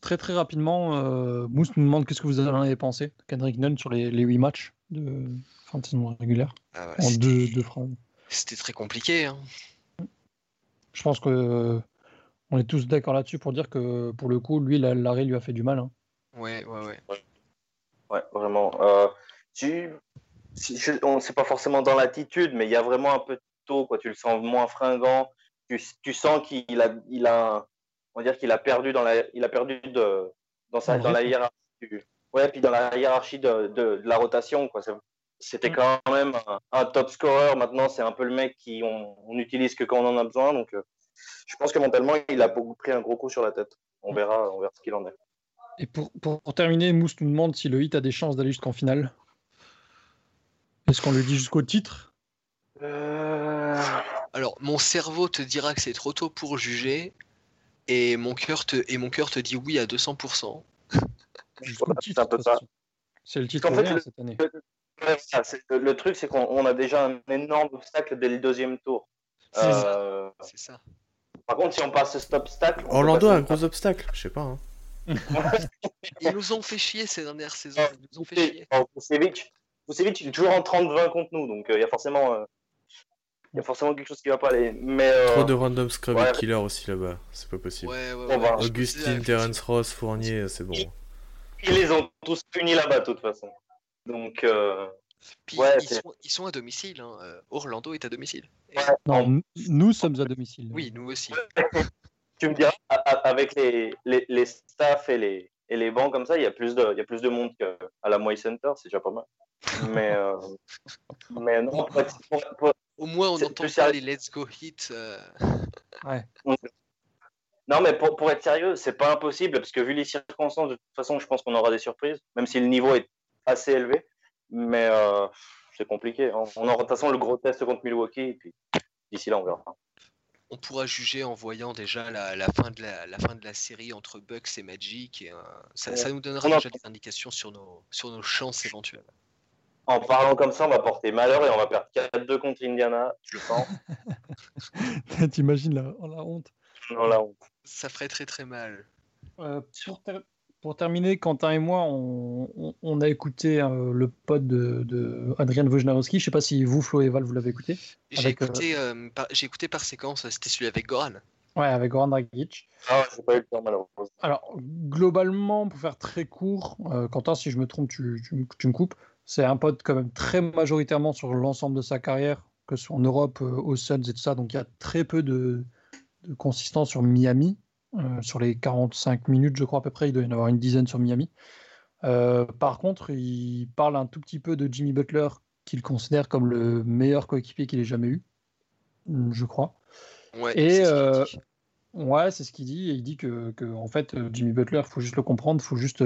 Très très rapidement, euh, Mousse nous demande qu'est-ce que vous en avez pensé de Kendrick Nunn sur les, les 8 matchs de fin de saison régulière Ah ouais, en deux phrases. C'était très compliqué. hein. Je pense que euh, on est tous d'accord là-dessus pour dire que pour le coup, lui, la- l'arrêt lui a fait du mal. hein. Ouais, ouais, ouais. Ouais, vraiment. Euh, tu, si, je, on c'est pas forcément dans l'attitude, mais il y a vraiment un peu de tôt, quoi. Tu le sens moins fringant. Tu, tu sens qu'il a, il a, on va dire qu'il a perdu dans la, il a perdu de, dans sa, Dans la hiérarchie. du- Ouais, puis dans la hiérarchie de, de, de la rotation, quoi. C'est- C'était Mm. quand même un, un top scorer. Maintenant, c'est un peu le mec qui on, on utilise que quand on en a besoin. Donc, euh, je pense que mentalement, il a beaucoup pris un gros coup sur la tête. On verra, on verra ce qu'il en est. Et pour, pour, pour terminer, Mousse nous demande si le Hit a des chances d'aller jusqu'en finale. Est-ce qu'on le dit jusqu'au titre? Euh, Alors, mon cerveau te dira que c'est trop tôt pour juger, et mon cœur te, et mon cœur te dit oui à 200%. Jusqu'au Voilà, titre, c'est un peu ça. C'est le titre En fait, cette année. Ça, le, le truc, c'est qu'on on a déjà un énorme obstacle dès le deuxième tour. C'est ça. Euh, ça. par contre, si on passe cet obstacle. Orlando a un gros obstacle, je sais pas. hein. Ils nous ont fait chier ces dernières saisons. Ils nous ont fait chier. Vucevic, Vucevic, il est toujours en 30-20 contre nous, donc euh, il y a forcément. euh, il y a forcément quelque chose qui va pas aller. Mais euh, Trop de random scrub ouais. killer aussi là-bas, c'est pas possible. Ouais, ouais, Augustine. Terence Ross, Fournier, c'est bon. ils les ont tous punis là-bas, de toute façon. Donc, euh, Puis Ouais, ils, sont, ils sont à domicile. hein, euh, Orlando est à domicile. Et-. Non, nous sommes à domicile. Oui, nous aussi. tu me diras, avec les, les, les staffs et les, et les bancs comme ça, il y a plus de, il y a plus de monde qu'à la Moy Center, c'est déjà pas mal. Mais, euh, mais non, pour- pour- Au moins, on plus pas les Let's Go Hit. euh, non, mais pour, pour être sérieux, c'est pas impossible, parce que vu les circonstances, de toute façon, je pense qu'on aura des surprises, même si le niveau est assez élevé. Mais euh, c'est compliqué. On aura de toute façon le gros test contre Milwaukee, et puis d'ici là, on verra. on pourra juger en voyant déjà la, la fin de la, la fin de la série entre Bucks et Magic. Et, euh, ça, ça nous donnera déjà des indications sur nos, sur nos chances éventuelles. En parlant comme ça, on va porter malheur et on va perdre 4-2 contre Indiana, je pense. T'imagines la, la honte. Non, là, on- Ça ferait très très mal. Euh, pour, ter- pour terminer, Quentin et moi, on, on- on a écouté euh, le pod de, de Adrian Wojnarowski. Je sais pas si vous, Flo et Val, vous l'avez écouté. J'ai euh, écouté, euh, par, j'ai écouté par séquence, c'était celui avec Goran. Ouais, avec Goran Dragic. Ah, j'ai pas eu le temps, malheureusement. Alors, globalement, pour faire très court, euh, Quentin, si je me trompe, tu, tu me- tu me coupes. C'est un pod quand même très majoritairement sur l'ensemble de sa carrière, que ce soit en Europe, euh, aux Suns et tout ça. Donc, il y a très peu de, de consistance sur Miami. Euh, sur les 45 minutes, je crois à peu près, il doit y en avoir une dizaine sur Miami. Euh, par contre, il parle un tout petit peu de Jimmy Butler, qu'il considère comme le meilleur coéquipier qu'il ait jamais eu, je crois. Ouais, Et, c'est ce qu'il euh, dit. Ouais, c'est ce qu'il dit. Et il dit que, que, en fait, Jimmy Butler, il faut juste le comprendre, il faut juste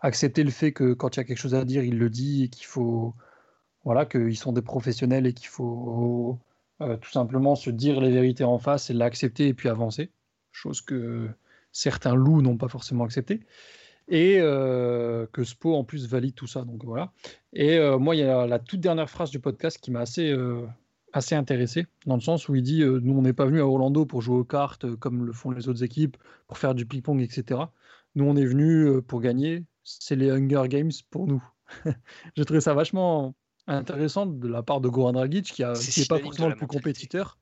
accepter le fait que quand il y a quelque chose à dire, il le dit et qu'il faut, voilà, qu'ils sont des professionnels et qu'il faut tout simplement se dire les vérités en face et l'accepter et puis avancer. Chose que certains loups n'ont pas forcément accepté. Et euh, que Spo en plus valide tout ça. Donc voilà. Et euh, moi, il y a la toute dernière phrase du podcast qui m'a assez, euh, assez intéressé, dans le sens où il dit euh, Nous, on n'est pas venu à Orlando pour jouer aux cartes comme le font les autres équipes, pour faire du ping-pong, etc. Nous, on est venu pour gagner. C'est les Hunger Games pour nous. J'ai trouvé ça vachement intéressant de la part de Goran Dragic, qui n'est pas forcément le plus compétiteur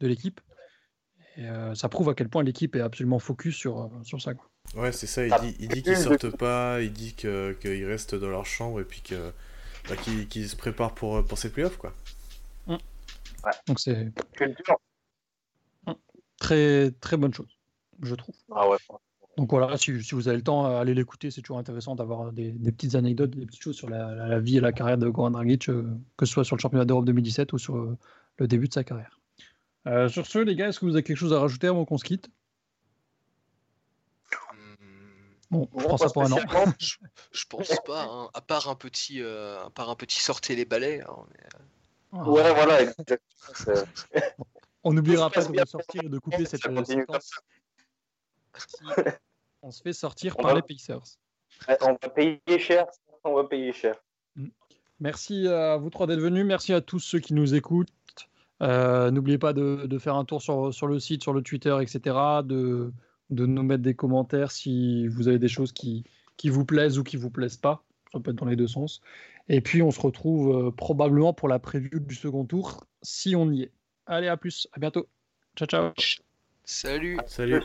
de l'équipe. Et euh, ça prouve à quel point l'équipe est absolument focus sur, euh, sur ça. quoi. Ouais, c'est ça, il dit, il dit qu'ils sortent pas, il dit que- qu'ils restent dans leur chambre et puis que bah, qu'ils se préparent pour, pour ces playoffs, quoi. Donc c'est Culture. très très bonne chose, je trouve. Ah ouais. Donc voilà, si, si vous avez le temps, euh, allez l'écouter. C'est toujours intéressant d'avoir des, des petites anecdotes, des petites choses sur la, la- la vie et la carrière de Goran Dragic, euh, que ce soit sur le championnat d'Europe 2017 ou sur euh, le début de sa carrière. Euh, sur ce, les gars, est-ce que vous avez quelque chose à rajouter avant qu'on se quitte Hmm, Bon, je prends pas ça pour un an. je, je pense pas, hein, à part un petit, euh, à part un petit sortez les balais. hein, mais- Ouais, voilà, exactement. On n'oubliera pas de sortir et de couper cette euh, séquence. On se fait sortir On par va- les Pacers. On va payer cher, on va payer cher. Merci à vous trois d'être venus. Merci à tous ceux qui nous écoutent. Euh, N'oubliez pas de, de faire un tour sur, sur le site, sur le Twitter, etc. De, de nous mettre des commentaires si vous avez des choses qui, qui vous plaisent ou qui vous plaisent pas. Ça peut être dans les deux sens. Et puis, on se retrouve euh, probablement pour la preview du second tour, si on y est. Allez, à plus. À bientôt. Ciao, ciao. Salut Salut